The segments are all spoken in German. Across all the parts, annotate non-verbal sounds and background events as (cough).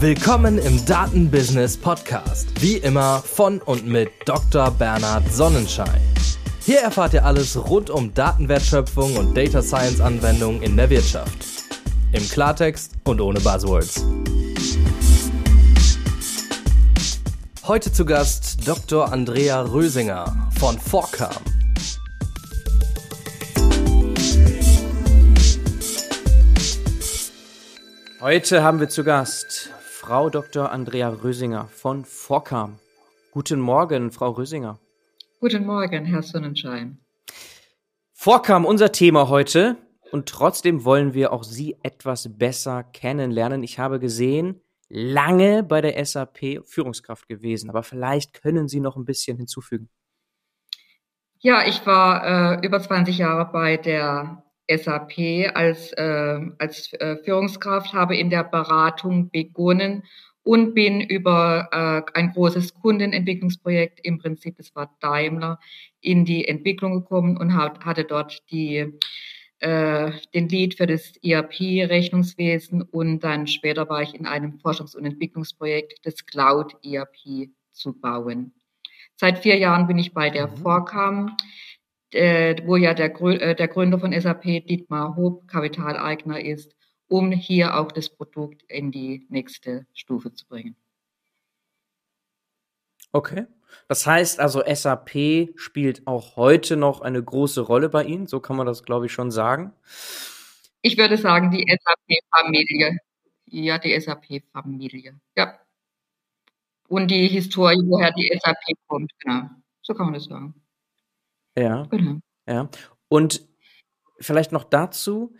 Willkommen im Datenbusiness Podcast. Wie immer von und mit Dr. Bernhard Sonnenschein. Hier erfahrt ihr alles rund um Datenwertschöpfung und Data Science Anwendungen in der Wirtschaft. Im Klartext und ohne Buzzwords. Heute zu Gast Dr. Andrea Rösinger von Forcam. Heute haben wir zu Gast Frau Dr. Andrea Rösinger von Forcam. Guten Morgen, Frau Rösinger. Guten Morgen, Herr Sonnenschein. Forcam, unser Thema heute. Und trotzdem wollen wir auch Sie etwas besser kennenlernen. Ich habe gesehen, lange bei der SAP Führungskraft gewesen, aber vielleicht können Sie noch ein bisschen hinzufügen. Ja, ich war äh, über 20 Jahre bei der SAP als, äh, als äh, Führungskraft, habe in der Beratung begonnen und bin über äh, ein großes Kundenentwicklungsprojekt, im Prinzip es war Daimler, in die Entwicklung gekommen und hat, hatte dort die, äh, den Lead für das ERP-Rechnungswesen und dann später war ich in einem Forschungs- und Entwicklungsprojekt, das Cloud-ERP zu bauen. Seit vier Jahren bin ich bei der mhm. Äh, wo ja der, äh, der Gründer von SAP, Dietmar Hob, Kapitaleigner ist, um hier auch das Produkt in die nächste Stufe zu bringen. Okay. Das heißt also, SAP spielt auch heute noch eine große Rolle bei Ihnen. So kann man das, glaube ich, schon sagen. Ich würde sagen, die SAP-Familie. Ja, die SAP-Familie. Ja. Und die Historie, woher die SAP kommt, genau. So kann man das sagen. Ja. Genau. Ja. Und vielleicht noch dazu,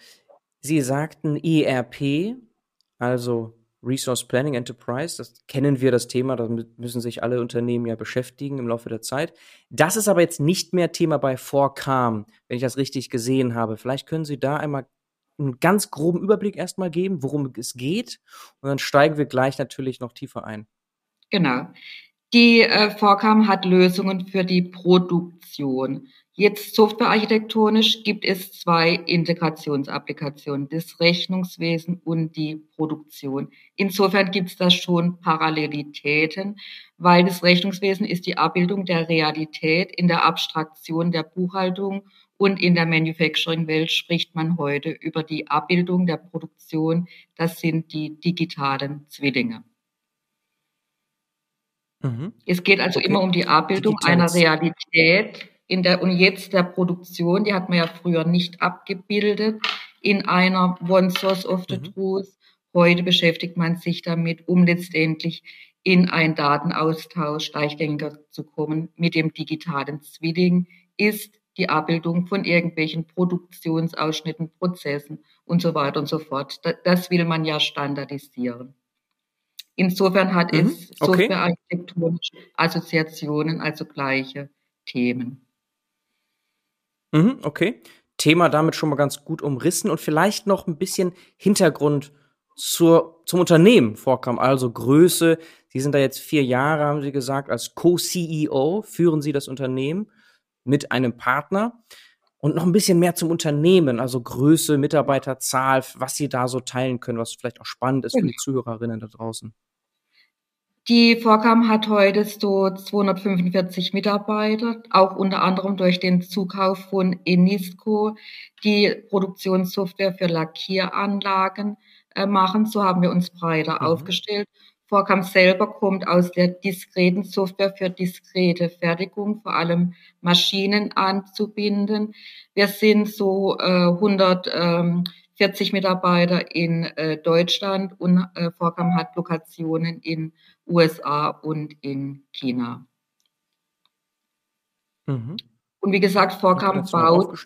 Sie sagten ERP, also Resource Planning Enterprise, das kennen wir das Thema, damit müssen sich alle Unternehmen ja beschäftigen im Laufe der Zeit. Das ist aber jetzt nicht mehr Thema bei 4CAM, wenn ich das richtig gesehen habe. Vielleicht können Sie da einmal einen ganz groben Überblick erstmal geben, worum es geht, und dann steigen wir gleich natürlich noch tiefer ein. Genau. Die äh, Vorcam hat Lösungen für die Produktion. Jetzt softwarearchitektonisch gibt es zwei Integrationsapplikationen, das Rechnungswesen und die Produktion. Insofern gibt es da schon Parallelitäten, weil das Rechnungswesen ist die Abbildung der Realität in der Abstraktion der Buchhaltung und in der Manufacturing-Welt spricht man heute über die Abbildung der Produktion. Das sind die digitalen Zwillinge. Mhm. Es geht also okay. immer um die Abbildung Digitales. einer Realität in der und jetzt der Produktion, die hat man ja früher nicht abgebildet in einer One Source of the mhm. Truth. Heute beschäftigt man sich damit, um letztendlich in einen Datenaustausch leichtgängiger zu kommen mit dem digitalen Zwilling, ist die Abbildung von irgendwelchen Produktionsausschnitten, Prozessen und so weiter und so fort. Das will man ja standardisieren. Insofern hat mhm, es okay. softwarearchitektonische Assoziationen, also gleiche Themen. Mhm, okay. Thema damit schon mal ganz gut umrissen und vielleicht noch ein bisschen Hintergrund zur, zum Unternehmen vorkam, also Größe. Sie sind da jetzt vier Jahre, haben Sie gesagt, als Co-CEO führen Sie das Unternehmen mit einem Partner. Und noch ein bisschen mehr zum Unternehmen, also Größe, Mitarbeiterzahl, was Sie da so teilen können, was vielleicht auch spannend ist für die Zuhörerinnen da draußen. Die Vorkam hat heute so 245 Mitarbeiter, auch unter anderem durch den Zukauf von Enisco, die Produktionssoftware für Lackieranlagen äh, machen. So haben wir uns breiter mhm. aufgestellt. Vorkam selber kommt aus der diskreten Software für diskrete Fertigung, vor allem Maschinen anzubinden. Wir sind so äh, 140 Mitarbeiter in äh, Deutschland und äh, Vorkam hat Lokationen in USA und in China. Mhm. Und wie gesagt, Vorkam baut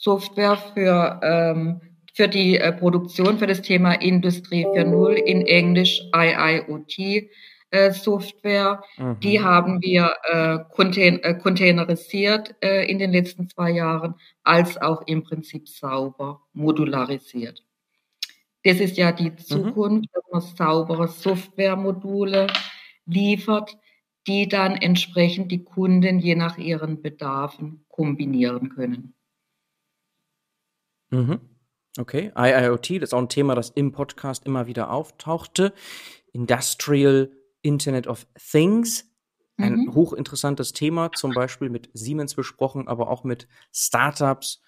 Software für, ähm, für die äh, Produktion, für das Thema Industrie 4.0 in Englisch IIoT. Äh, Software, mhm. die haben wir äh, contain äh, containerisiert äh, in den letzten zwei Jahren, als auch im Prinzip sauber modularisiert. Das ist ja die mhm. Zukunft, mhm. dass man saubere Softwaremodule liefert, die dann entsprechend die Kunden je nach ihren Bedarfen kombinieren können. Mhm. Okay, IIoT, das ist auch ein Thema, das im Podcast immer wieder auftauchte. Industrial Internet of Things, ein mhm. hochinteressantes Thema, zum Beispiel mit Siemens besprochen, aber auch mit Startups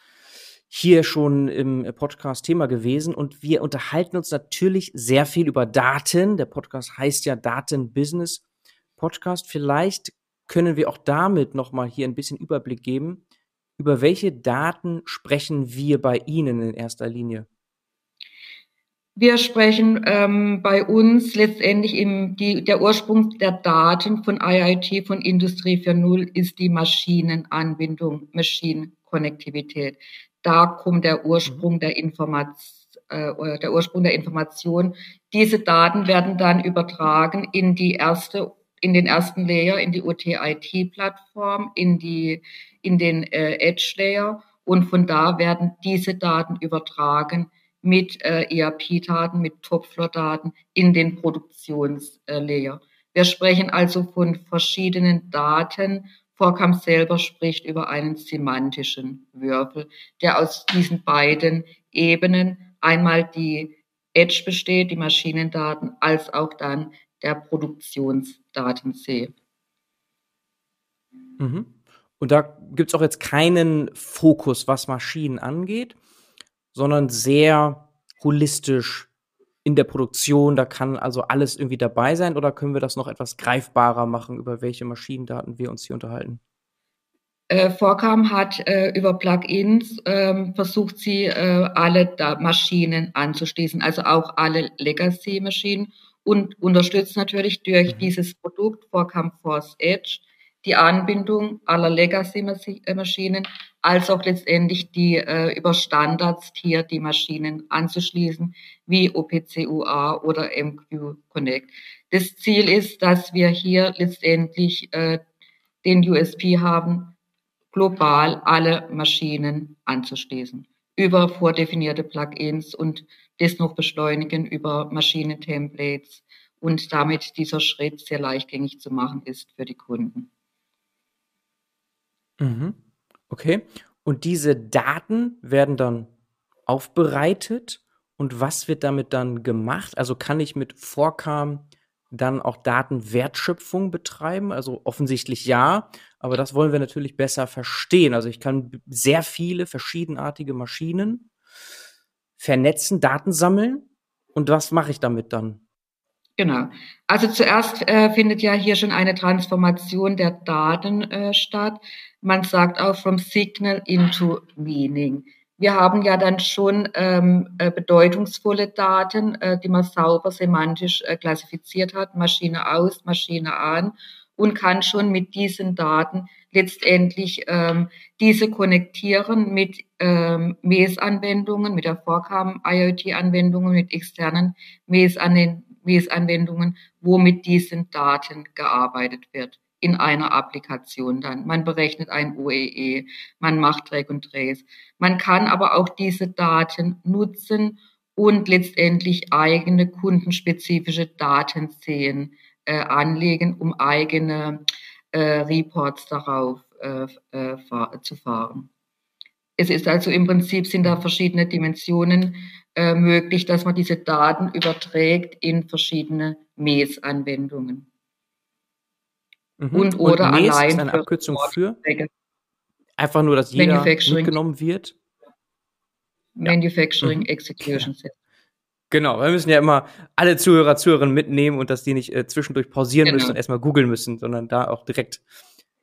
hier schon im Podcast Thema gewesen. Und wir unterhalten uns natürlich sehr viel über Daten. Der Podcast heißt ja Daten Business Podcast. Vielleicht können wir auch damit nochmal hier ein bisschen Überblick geben. Über welche Daten sprechen wir bei Ihnen in erster Linie? Wir sprechen ähm, bei uns letztendlich im, die, der Ursprung der Daten von IIT, von Industrie 4.0, ist die Maschinenanbindung, Maschinenkonnektivität. Da kommt der Ursprung der Information äh, der Ursprung der Information. Diese Daten werden dann übertragen in die erste, in den ersten Layer, in die OTIT-Plattform, in die, in den äh, Edge-Layer und von da werden diese Daten übertragen mit äh, ERP-Daten, mit Topfloor-Daten in den Produktionslayer. Wir sprechen also von verschiedenen Daten. Vorkam selber spricht über einen semantischen Würfel, der aus diesen beiden Ebenen einmal die Edge besteht, die Maschinendaten, als auch dann der Produktionsdatensee. Mhm. Und da gibt es auch jetzt keinen Fokus, was Maschinen angeht, sondern sehr holistisch in der Produktion. Da kann also alles irgendwie dabei sein oder können wir das noch etwas greifbarer machen, über welche Maschinendaten wir uns hier unterhalten? Äh, Vorkam hat äh, über Plugins äh, versucht, sie äh, alle da Maschinen anzuschließen, also auch alle Legacy-Maschinen und unterstützt natürlich durch mhm. dieses Produkt Vorkam Force Edge die Anbindung aller Legacy-Maschinen, als auch letztendlich die äh, über Standards hier die Maschinen anzuschließen, wie OPC-UA oder MQ Connect. Das Ziel ist, dass wir hier letztendlich äh, den USP haben, global alle Maschinen anzuschließen über vordefinierte Plugins und das noch beschleunigen über Maschinentemplates und damit dieser Schritt sehr leichtgängig zu machen ist für die Kunden. Mhm. Okay. Und diese Daten werden dann aufbereitet und was wird damit dann gemacht? Also kann ich mit Vorkam dann auch Datenwertschöpfung betreiben? Also offensichtlich ja, aber das wollen wir natürlich besser verstehen. Also ich kann sehr viele verschiedenartige Maschinen vernetzen, Daten sammeln. Und was mache ich damit dann? Genau. Also zuerst äh, findet ja hier schon eine Transformation der Daten äh, statt. Man sagt auch from signal into meaning. Wir haben ja dann schon ähm, äh, bedeutungsvolle Daten, äh, die man sauber semantisch äh, klassifiziert hat, Maschine aus, Maschine an und kann schon mit diesen Daten letztendlich ähm, diese konnektieren mit ähm, MES-Anwendungen, mit der Vorkam IoT-Anwendungen, mit externen MES-Anwendungen MES-Anwendungen, wo mit diesen Daten gearbeitet wird in einer Applikation dann. Man berechnet ein OEE, e, man macht Track und Trace. Man kann aber auch diese Daten nutzen und letztendlich eigene kundenspezifische Datenseen äh, anlegen, um eigene äh, Reports darauf äh, äh fahr zu fahren. Es ist also im Prinzip sind da verschiedene Dimensionen äh, möglich, dass man diese Daten überträgt in verschiedene MES-Anwendungen. Mhm. Und oder und MES allein ist eine Abkürzung für einfach nur, dass jeder mitgenommen wird. Manufacturing ja. Mhm. Execution System. Genau, wir müssen ja immer alle Zuhörer, Zuhörerinnen mitnehmen und dass die nicht äh, zwischendurch pausieren genau. müssen und erstmal googeln müssen, sondern da auch direkt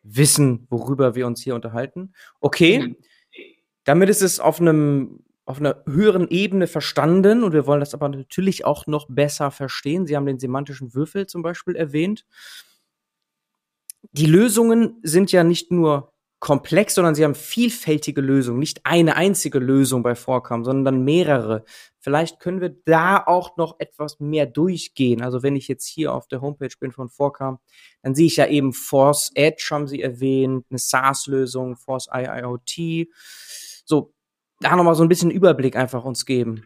wissen, worüber wir uns hier unterhalten. Okay, mhm. damit ist es auf einem auf einer höheren Ebene verstanden und wir wollen das aber natürlich auch noch besser verstehen. Sie haben den semantischen Würfel zum Beispiel erwähnt. Die Lösungen sind ja nicht nur komplex, sondern sie haben vielfältige Lösungen, nicht eine einzige Lösung bei Vorkam, sondern mehrere. Vielleicht können wir da auch noch etwas mehr durchgehen. Also wenn ich jetzt hier auf der Homepage bin von Vorkam, dann sehe ich ja eben Force Edge, haben Sie erwähnt, eine SaaS-Lösung, Force IIoT. So, da nochmal so ein bisschen Überblick einfach uns geben.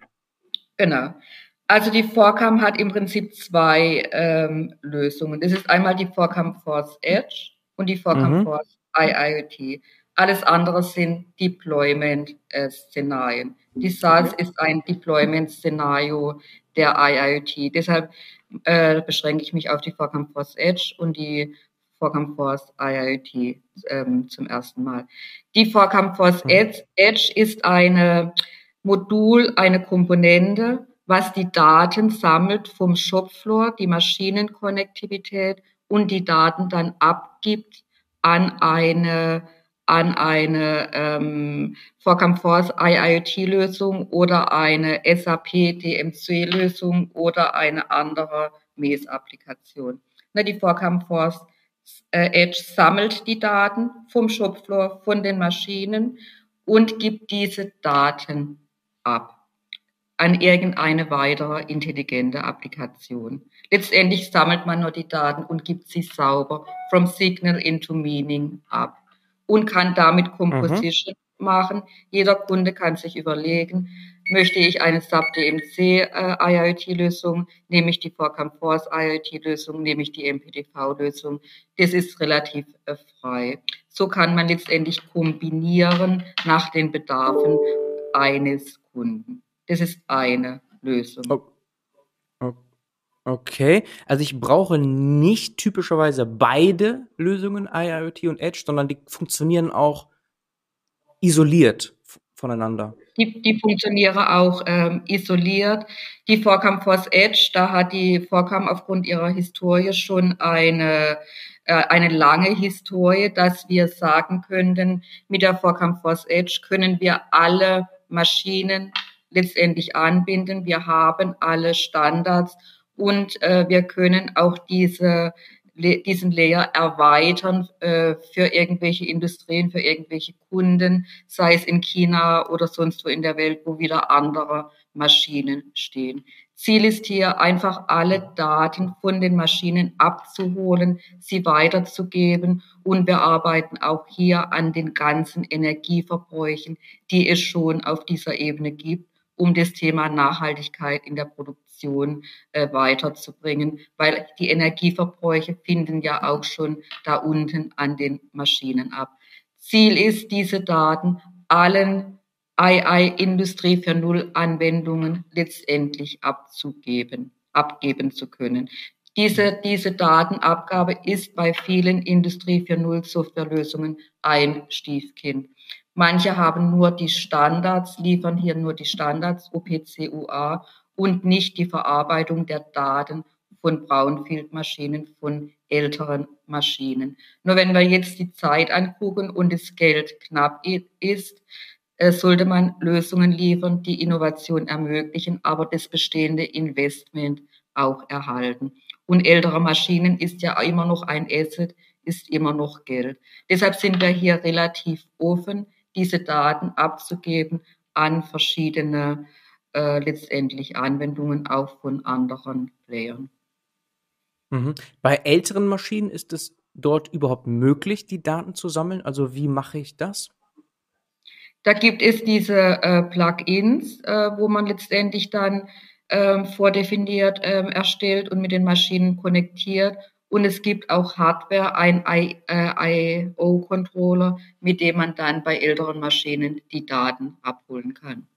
Genau. Also die Vorcam hat im Prinzip zwei ähm, Lösungen. Das ist einmal die Vorcam Force Edge und die Vorcam mhm. Force IIoT. Alles andere sind Deployment-Szenarien. Die SaaS ist ein Deployment-Szenario der IIoT. Deshalb äh, beschränke ich mich auf die Forcam Force Edge und die Forcam Force IIoT ähm, zum ersten Mal. Die Forcam Force mhm. Edge ist eine Modul, eine Komponente, was die Daten sammelt vom Shopfloor, die Maschinenkonnektivität und die Daten dann abgibt an eine an eine ähm, Forcam Force IIoT-Lösung oder eine SAP DMC-Lösung oder eine andere MES-Applikation. Die Forcam Force Edge sammelt die Daten vom Shopfloor, von den Maschinen und gibt diese Daten ab an irgendeine weitere intelligente Applikation. Letztendlich sammelt man nur die Daten und gibt sie sauber from Signal into Meaning ab und kann damit Composition mhm. machen. Jeder Kunde kann sich überlegen, möchte ich eine DMC äh, nehme ich die Forcam Force IoT-Lösung, nehme ich die MPDV-Lösung. Das ist relativ äh, frei. So kann man letztendlich kombinieren nach den Bedarfen eines Kunden. Das ist eine Lösung. Oh. Okay, also ich brauche nicht typischerweise beide Lösungen, IIoT und Edge, sondern die funktionieren auch isoliert voneinander. Die, die funktionieren auch ähm, isoliert. Die Forcam Force Edge, da hat die Forcam aufgrund ihrer Historie schon eine, äh, eine lange Historie, dass wir sagen könnten, mit der Forcam Force Edge können wir alle Maschinen letztendlich anbinden. Wir haben alle Standards und äh, wir können auch diese, diesen Layer erweitern äh, für irgendwelche Industrien, für irgendwelche Kunden, sei es in China oder sonst wo in der Welt, wo wieder andere Maschinen stehen. Ziel ist hier einfach alle Daten von den Maschinen abzuholen, sie weiterzugeben und wir arbeiten auch hier an den ganzen Energieverbräuchen, die es schon auf dieser Ebene gibt um das Thema Nachhaltigkeit in der Produktion äh, weiterzubringen, weil die Energieverbräuche finden ja auch schon da unten an den Maschinen ab. Ziel ist, diese Daten allen II-Industrie für Null-Anwendungen letztendlich abzugeben, abgeben zu können. Diese, diese Datenabgabe ist bei vielen Industrie für Null Softwarelösungen ein Stiefkind. Manche haben nur die Standards, liefern hier nur die Standards OPC-UA und nicht die Verarbeitung der Daten von Brownfield-Maschinen, von älteren Maschinen. Nur wenn wir jetzt die Zeit angucken und das Geld knapp ist, äh, sollte man Lösungen liefern, die Innovation ermöglichen, aber das bestehende Investment auch erhalten. Und ältere Maschinen ist ja immer noch ein Asset, ist immer noch Geld. Deshalb sind wir hier relativ offen diese Daten abzugeben an verschiedene äh, letztendlich Anwendungen auch von anderen Playern. Mhm. Bei älteren Maschinen ist es dort überhaupt möglich, die Daten zu sammeln? Also wie mache ich das? Da gibt es diese äh, Plugins, äh, wo man letztendlich dann ähm, vordefiniert ähm, erstellt und mit den Maschinen konnektiert und es gibt auch Hardware, ein I.O.-Controller, mit dem man dann bei älteren Maschinen die Daten abholen kann.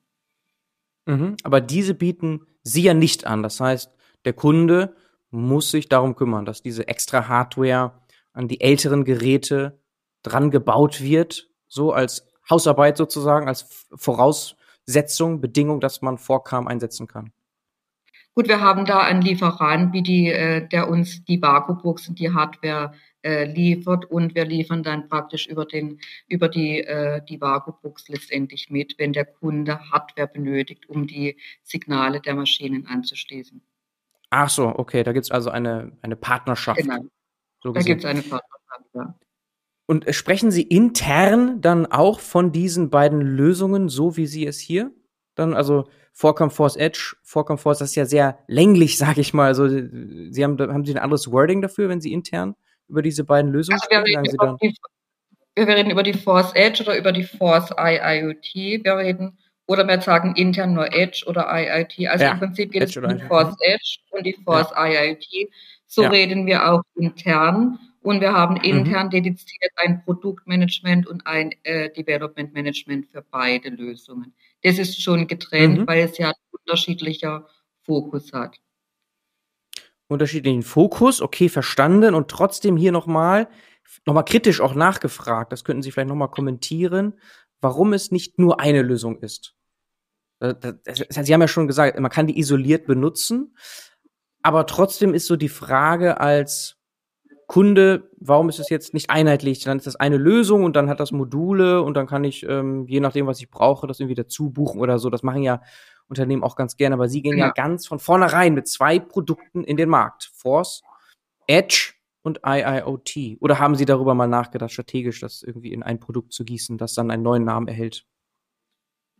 Mhm, aber diese bieten Sie ja nicht an. Das heißt, der Kunde muss sich darum kümmern, dass diese extra Hardware an die älteren Geräte dran gebaut wird, so als Hausarbeit sozusagen, als Voraussetzung, Bedingung, dass man Vorkam einsetzen kann. Gut, wir haben da einen Lieferant, wie die, äh, der uns die Vakuumbox und die Hardware äh, liefert und wir liefern dann praktisch über den über die äh, die Vakuumbox letztendlich mit, wenn der Kunde Hardware benötigt, um die Signale der Maschinen anzuschließen. Ach so, okay, da gibt es also eine eine Partnerschaft. Genau. So da gibt es eine Partnerschaft. Ja. Und sprechen Sie intern dann auch von diesen beiden Lösungen, so wie Sie es hier dann also Forecam Force Edge, Forecam Force, das ist ja sehr länglich, (laughs) sage ich mal. Also Sie haben, haben Sie ein anderes Wording dafür, wenn Sie intern über diese beiden Lösungen also sprechen? Wir reden, die, wir reden über die Force Edge oder über die Force IIoT. Wir reden oder wir sagen intern nur Edge oder IIoT. Also ja, im Prinzip geht Edge es um die Force Edge und die Force ja. IIoT. So ja. reden wir auch intern. Und wir haben mhm. intern mhm. dediziert ein Produktmanagement und ein äh, Development Management für beide Lösungen. Das ist schon getrennt, mhm. weil es ja unterschiedlicher Fokus hat. Unterschiedlichen Fokus, okay, verstanden. Und trotzdem hier nochmal, nochmal kritisch auch nachgefragt, das könnten Sie vielleicht nochmal kommentieren, warum es nicht nur eine Lösung ist. Äh, Sie haben ja schon gesagt, man kann die isoliert benutzen, aber trotzdem ist so die Frage als Kunde, warum ist es jetzt nicht einheitlich? Dann ist das eine Lösung und dann hat das Module und dann kann ich, ähm, je nachdem, was ich brauche, das irgendwie dazu buchen oder so. Das machen ja Unternehmen auch ganz gerne, aber sie gehen ja, ja ganz von vornherein mit zwei Produkten in den Markt. Force, Edge und IIoT. Oder haben Sie darüber mal nachgedacht, strategisch das irgendwie in ein Produkt zu gießen, das dann einen neuen Namen erhält?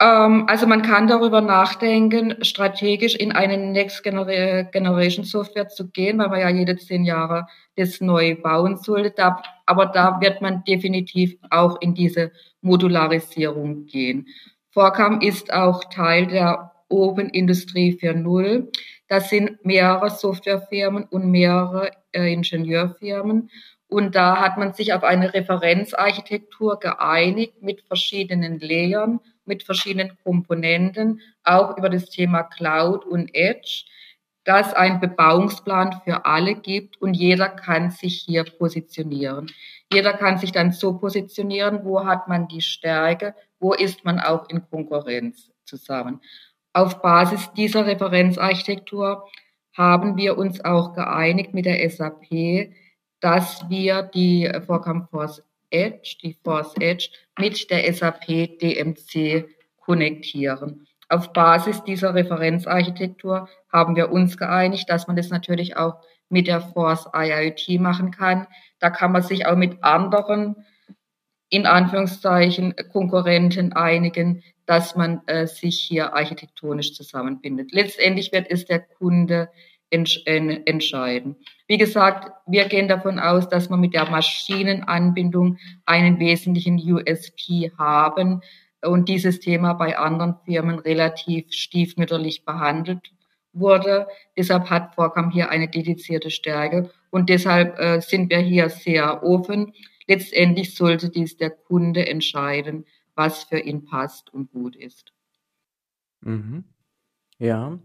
Ähm, also man kann darüber nachdenken, strategisch in eine Next Generation Software zu gehen, weil man ja jede zehn Jahre das neu bauen sollte. aber da wird man definitiv auch in diese Modularisierung gehen. Vorcam ist auch Teil der Open Industrie 4.0. Das sind mehrere Softwarefirmen und mehrere äh, Ingenieurfirmen. Und da hat man sich auf eine Referenzarchitektur geeinigt mit verschiedenen Layern mit verschiedenen Komponenten, auch über das Thema Cloud und Edge, dass ein Bebauungsplan für alle gibt und jeder kann sich hier positionieren. Jeder kann sich dann so positionieren, wo hat man die Stärke, wo ist man auch in Konkurrenz zusammen. Auf Basis dieser Referenzarchitektur haben wir uns auch geeinigt mit der SAP, dass wir die Vorcam Force Edge, die Force Edge, mit der SAP DMC konnektieren. Auf Basis dieser Referenzarchitektur haben wir uns geeinigt, dass man das natürlich auch mit der Force IoT machen kann. Da kann man sich auch mit anderen, in Anführungszeichen, Konkurrenten einigen, dass man äh, sich hier architektonisch zusammenbindet. Letztendlich wird es der Kunde entscheiden. Wie gesagt, wir gehen davon aus, dass wir mit der Maschinenanbindung einen wesentlichen USP haben und dieses Thema bei anderen Firmen relativ stiefmütterlich behandelt wurde. Deshalb hat Vorcam hier eine dedizierte Stärke und deshalb äh, sind wir hier sehr offen. Letztendlich sollte dies der Kunde entscheiden, was für ihn passt und gut ist. Mhm. Ja,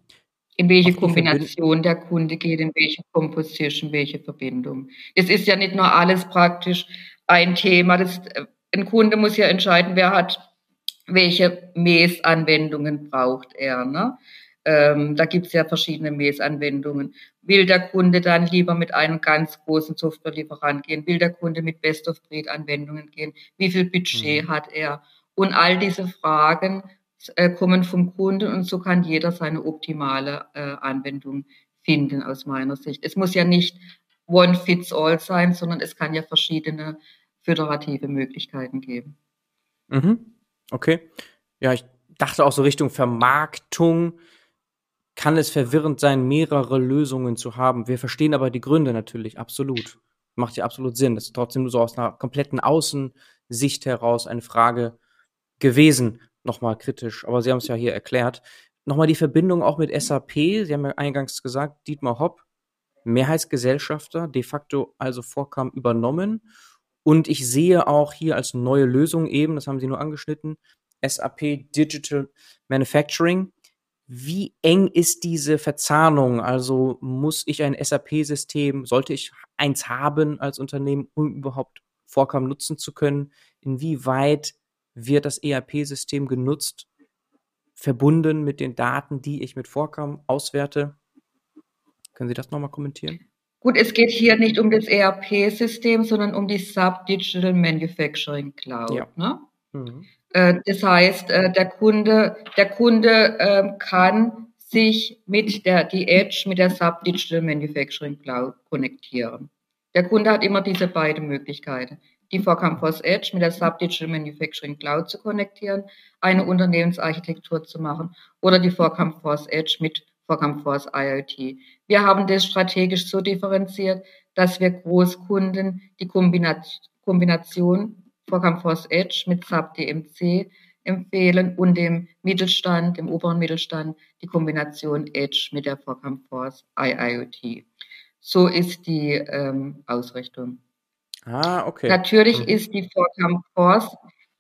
in welche Kombination der Kunde geht, in welche Composition, welche Verbindung. Es ist ja nicht nur alles praktisch ein Thema. Das, äh, ein Kunde muss ja entscheiden, wer hat welche Mäßanwendungen braucht er. Ne? Ähm, da gibt es ja verschiedene Mäßanwendungen. Will der Kunde dann lieber mit einem ganz großen Softwarelieferant gehen? Will der Kunde mit Best-of-Breed-Anwendungen gehen? Wie viel Budget mhm. hat er? Und all diese Fragen äh, kommen vom Kunden und so kann jeder seine optimale äh, Anwendung finden aus meiner Sicht. Es muss ja nicht one fits all sein, sondern es kann ja verschiedene föderative Möglichkeiten geben. Mhm. Okay. Ja, ich dachte auch so Richtung Vermarktung kann es verwirrend sein, mehrere Lösungen zu haben. Wir verstehen aber die Gründe natürlich absolut. Macht ja absolut Sinn. Das ist trotzdem nur so aus einer kompletten Außensicht heraus eine Frage gewesen nochmal kritisch, aber Sie haben es ja hier erklärt. Nochmal die Verbindung auch mit SAP. Sie haben ja eingangs gesagt, Dietmar Hopp, Mehrheitsgesellschafter, de facto also Vorkam übernommen. Und ich sehe auch hier als neue Lösung eben, das haben Sie nur angeschnitten, SAP Digital Manufacturing. Wie eng ist diese Verzahnung? Also muss ich ein SAP-System, sollte ich eins haben als Unternehmen, um überhaupt Vorkam nutzen zu können? Inwieweit wird das ERP-System genutzt, verbunden mit den Daten, die ich mit Vorkam auswerte. Können Sie das nochmal kommentieren? Gut, es geht hier nicht um das ERP-System, sondern um die Sub-Digital Manufacturing Cloud. Ja. Ne? Mhm. Äh, das heißt, äh, der Kunde, der Kunde ähm, kann sich mit der die Edge mit der Sub-Digital Manufacturing Cloud konnektieren. Der Kunde hat immer diese beiden Möglichkeiten die vor Campus Edge mit der Sub-Digital Manufacturing Cloud zu konnektieren, eine Unternehmensarchitektur zu machen oder die vor Campus Edge mit vor Campus IoT. Wir haben das strategisch so differenziert, dass wir Großkunden die Kombination vor Campus Edge mit Sub DMC empfehlen und dem Mittelstand, dem oberen Mittelstand, die Kombination Edge mit der Force IIoT. So ist die ähm, Ausrichtung. Ah, okay. Natürlich mhm. ist die Vorcam Force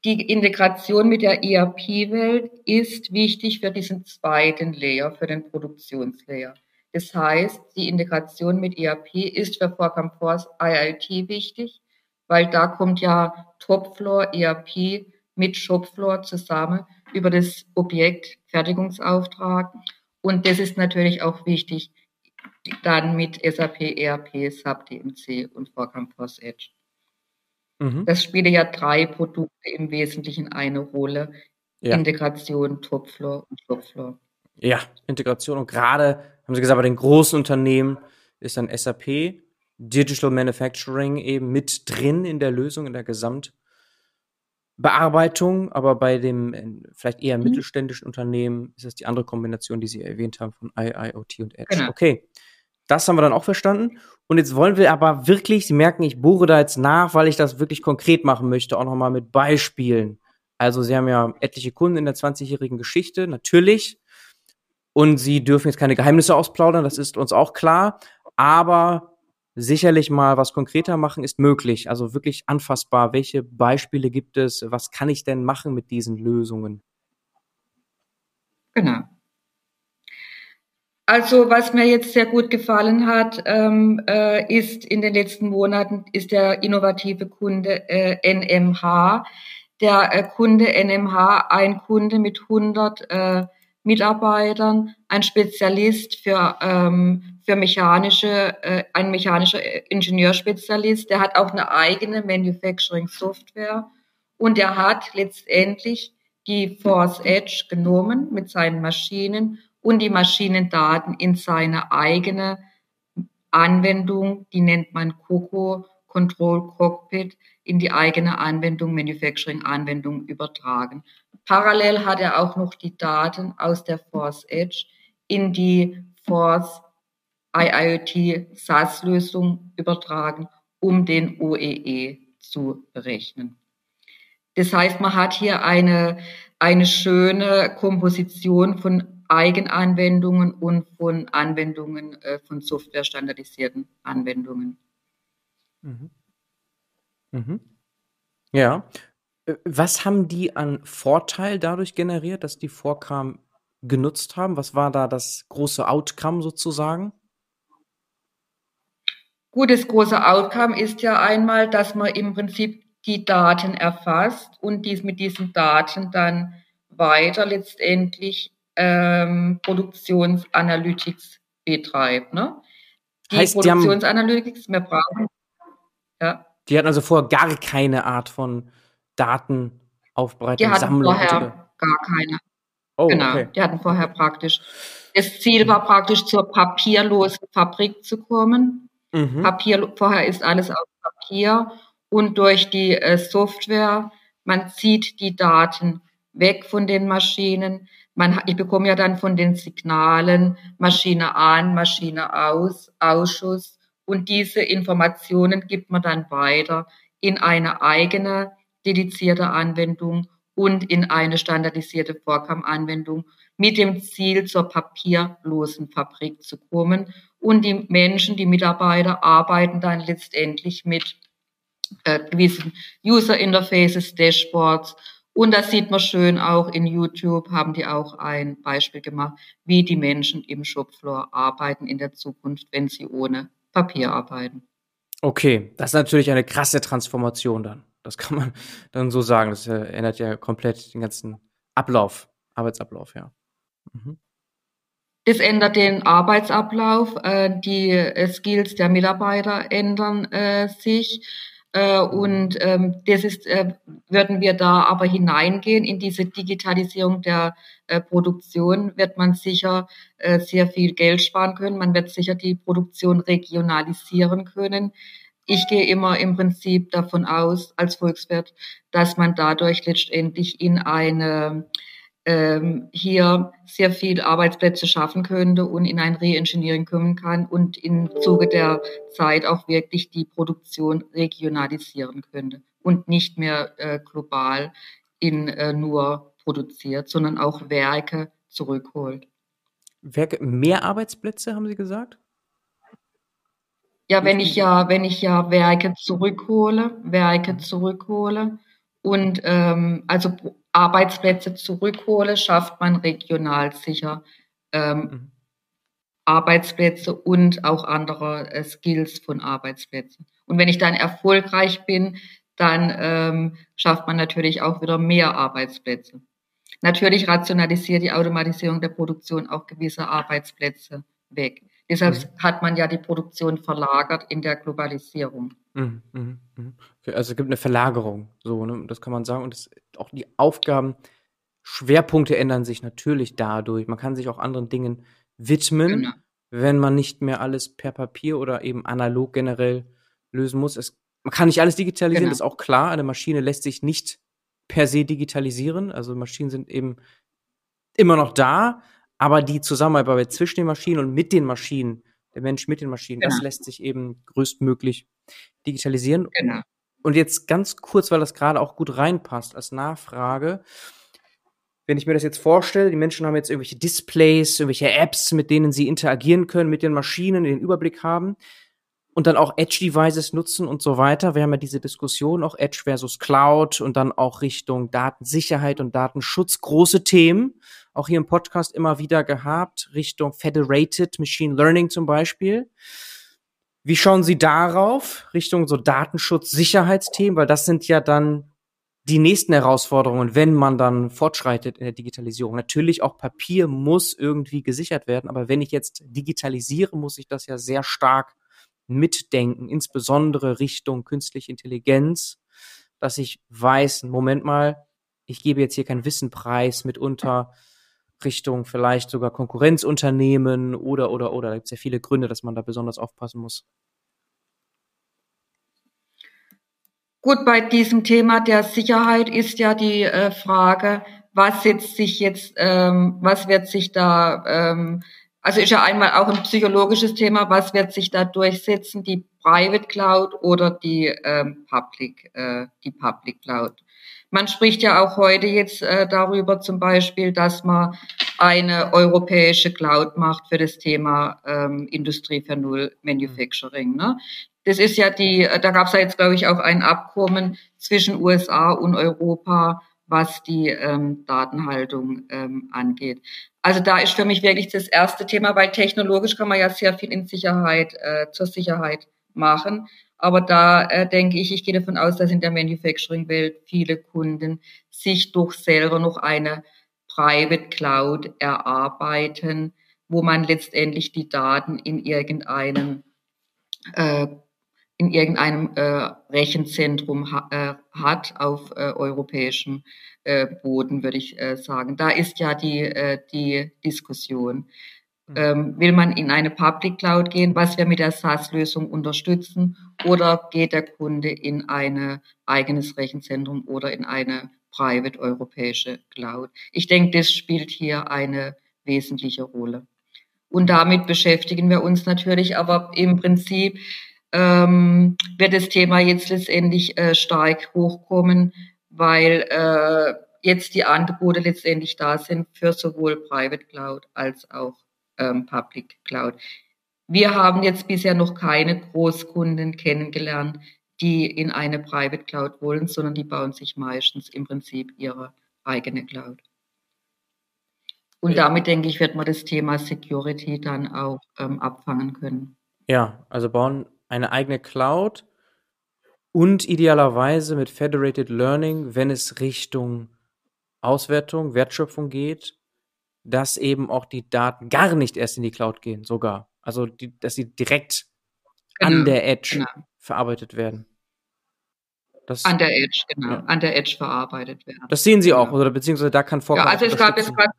die Integration mit der ERP-Welt ist wichtig für diesen zweiten Layer, für den Produktionslayer. Das heißt, die Integration mit ERP ist für Forecam Force IIT wichtig, weil da kommt ja Topfloor ERP mit Shopfloor zusammen über das Objekt Fertigungsauftrag. Und das ist natürlich auch wichtig dann mit SAP, ERP, SAP DMC und Force Edge. Mhm. Das spielen ja drei Produkte im Wesentlichen eine Rolle. Ja. Integration, Topfloor und Shopfloor. Ja, Integration und gerade, haben Sie gesagt, bei den großen Unternehmen ist dann SAP, Digital Manufacturing eben mit drin in der Lösung, in der Gesamtbearbeitung, aber bei dem äh, vielleicht eher mhm. mittelständischen Unternehmen ist es die andere Kombination, die Sie erwähnt haben von IIoT und Edge. Genau. Okay, das haben wir dann auch verstanden. Und jetzt wollen wir aber wirklich, Sie merken, ich bohre da jetzt nach, weil ich das wirklich konkret machen möchte, auch nochmal mit Beispielen. Also Sie haben ja etliche Kunden in der 20-jährigen Geschichte, natürlich. Und Sie dürfen jetzt keine Geheimnisse ausplaudern, das ist uns auch klar. Aber sicherlich mal was konkreter machen ist möglich. Also wirklich anfassbar. Welche Beispiele gibt es? Was kann ich denn machen mit diesen Lösungen? Genau. Also was mir jetzt sehr gut gefallen hat, ähm, äh, ist in den letzten Monaten ist der innovative Kunde äh, NMH. Der äh, Kunde NMH, ein Kunde mit 100 äh, Mitarbeitern, ein Spezialist für, ähm, für mechanische, äh, ein mechanischer Ingenieurspezialist. Der hat auch eine eigene Manufacturing-Software und er hat letztendlich die Force Edge genommen mit seinen Maschinen und die Maschinendaten in seine eigene Anwendung, die nennt man COCO, Control Cockpit, in die eigene Anwendung, Manufacturing-Anwendung übertragen. Parallel hat er auch noch die Daten aus der Force Edge in die Force IIoT SaaS-Lösung übertragen, um den OEE e zu berechnen. Das heißt, man hat hier eine, eine schöne Komposition von Eigenanwendungen und von Anwendungen äh, von softwarestandardisierten Anwendungen. Mhm. Mhm. Ja. Äh, was haben die an Vorteil dadurch generiert, dass die Vorkam genutzt haben? Was war da das große Outcome sozusagen? Gut, das große Outcome ist ja einmal, dass man im Prinzip die Daten erfasst und dies mit diesen Daten dann weiter letztendlich ähm, Produktionsanalytics betreibt. Ne? Die heißt, Produktionsanalytics, die haben, wir brauchen. Ja. Die hatten also vorher gar keine Art von Datenaufbereitung, die hatten Sammlung. Vorher gar keine. Oh, genau, okay. die hatten vorher praktisch. Das Ziel war praktisch zur papierlosen Fabrik zu kommen. Mhm. Papier, vorher ist alles auf Papier und durch die äh, Software, man zieht die Daten weg von den Maschinen, man, ich bekomme ja dann von den Signalen Maschine an, Maschine aus, Ausschuss und diese Informationen gibt man dann weiter in eine eigene dedizierte Anwendung und in eine standardisierte Vorkam-Anwendung mit dem Ziel, zur papierlosen Fabrik zu kommen. Und die Menschen, die Mitarbeiter arbeiten dann letztendlich mit äh, gewissen User Interfaces, Dashboards und das sieht man schön auch in YouTube, haben die auch ein Beispiel gemacht, wie die Menschen im Shopfloor arbeiten in der Zukunft, wenn sie ohne Papier arbeiten. Okay, das ist natürlich eine krasse Transformation dann. Das kann man (laughs) dann so sagen. Das ändert ja komplett den ganzen Ablauf, Arbeitsablauf, ja. Mhm. Das ändert den Arbeitsablauf, äh, die äh, Skills der Mitarbeiter ändern äh, sich. Äh, und ähm, das ist, äh, würden wir da aber hineingehen in diese Digitalisierung der äh, Produktion, wird man sicher äh, sehr viel Geld sparen können. Man wird sicher die Produktion regionalisieren können. Ich gehe immer im Prinzip davon aus, als Volkswirt, dass man dadurch letztendlich in eine ähm, hier sehr viel Arbeitsplätze schaffen könnte und in ein Reengineering kommen kann und im Zuge der Zeit auch wirklich die Produktion regionalisieren könnte und nicht mehr äh, global in äh, nur produziert, sondern auch Werke zurückholt. Werke, mehr Arbeitsplätze, haben Sie gesagt? Ja, wenn ich ja, wenn ich ja Werke zurückhole, Werke zurückhole und ähm, also Arbeitsplätze zurückhole, schafft man regional sicher ähm, mhm. Arbeitsplätze und auch andere äh, Skills von Arbeitsplätzen. Und wenn ich dann erfolgreich bin, dann ähm, schafft man natürlich auch wieder mehr Arbeitsplätze. Natürlich rationalisiert die Automatisierung der Produktion auch gewisse Arbeitsplätze weg. Deshalb mhm. hat man ja die Produktion verlagert in der Globalisierung. Mhm, mh, mh. Also es gibt eine Verlagerung, so, ne? das kann man sagen. Und das, auch die Aufgaben, Schwerpunkte ändern sich natürlich dadurch. Man kann sich auch anderen Dingen widmen, genau. wenn man nicht mehr alles per Papier oder eben analog generell lösen muss. Es, man kann nicht alles digitalisieren, genau. das ist auch klar. Eine Maschine lässt sich nicht per se digitalisieren. Also Maschinen sind eben immer noch da, aber die Zusammenarbeit zwischen den Maschinen und mit den Maschinen, der Mensch mit den Maschinen, genau. das lässt sich eben größtmöglich digitalisieren. Genau. Und jetzt ganz kurz, weil das gerade auch gut reinpasst als Nachfrage. Wenn ich mir das jetzt vorstelle, die Menschen haben jetzt irgendwelche Displays, irgendwelche Apps, mit denen sie interagieren können, mit den Maschinen, den Überblick haben und dann auch Edge-Devices nutzen und so weiter. Wir haben ja diese Diskussion auch Edge versus Cloud und dann auch Richtung Datensicherheit und Datenschutz. Große Themen, auch hier im Podcast immer wieder gehabt, Richtung Federated Machine Learning zum Beispiel. Wie schauen Sie darauf, Richtung so Datenschutz, Sicherheitsthemen? Weil das sind ja dann die nächsten Herausforderungen, wenn man dann fortschreitet in der Digitalisierung. Natürlich auch Papier muss irgendwie gesichert werden, aber wenn ich jetzt digitalisiere, muss ich das ja sehr stark mitdenken, insbesondere Richtung künstliche Intelligenz, dass ich weiß, Moment mal, ich gebe jetzt hier keinen Wissenpreis mitunter Richtung vielleicht sogar Konkurrenzunternehmen oder, oder, oder. Da gibt es ja viele Gründe, dass man da besonders aufpassen muss. Gut, bei diesem Thema der Sicherheit ist ja die äh, Frage, was setzt sich jetzt, ähm, was wird sich da, ähm, also ist ja einmal auch ein psychologisches Thema, was wird sich da durchsetzen, die Private Cloud oder die ähm, Public, äh, die Public Cloud. Man spricht ja auch heute jetzt äh, darüber zum Beispiel, dass man eine europäische Cloud macht für das Thema ähm, Industrie 4.0 Manufacturing. Ne? Das ist ja die, da gab es ja jetzt, glaube ich, auch ein Abkommen zwischen USA und Europa, was die ähm, Datenhaltung ähm, angeht. Also da ist für mich wirklich das erste Thema, weil technologisch kann man ja sehr viel in Sicherheit, äh, zur Sicherheit machen. Aber da äh, denke ich, ich gehe davon aus, dass in der Manufacturing-Welt viele Kunden sich durch selber noch eine Private Cloud erarbeiten, wo man letztendlich die Daten in irgendeinem äh, in irgendeinem äh, Rechenzentrum ha äh, hat auf äh, europäischem äh, Boden, würde ich äh, sagen. Da ist ja die, äh, die Diskussion. Mhm. Ähm, will man in eine Public Cloud gehen, was wir mit der SaaS-Lösung unterstützen, oder geht der Kunde in ein eigenes Rechenzentrum oder in eine private europäische Cloud? Ich denke, das spielt hier eine wesentliche Rolle. Und damit beschäftigen wir uns natürlich, aber im Prinzip ähm, wird das Thema jetzt letztendlich äh, stark hochkommen, weil äh, jetzt die Angebote letztendlich da sind für sowohl Private Cloud als auch ähm, Public Cloud. Wir haben jetzt bisher noch keine Großkunden kennengelernt, die in eine Private Cloud wollen, sondern die bauen sich meistens im Prinzip ihre eigene Cloud. Und damit, denke ich, wird man das Thema Security dann auch ähm, abfangen können. Ja, also bauen eine eigene Cloud und idealerweise mit Federated Learning, wenn es Richtung Auswertung, Wertschöpfung geht, dass eben auch die Daten gar nicht erst in die Cloud gehen, sogar. Also, die, dass sie direkt genau, an der Edge genau. verarbeitet werden. Das, an der Edge, genau, ja. an der Edge verarbeitet werden. Das sehen Sie genau. auch, oder beziehungsweise da kann vorkommen. Ja, also es gab jetzt gerade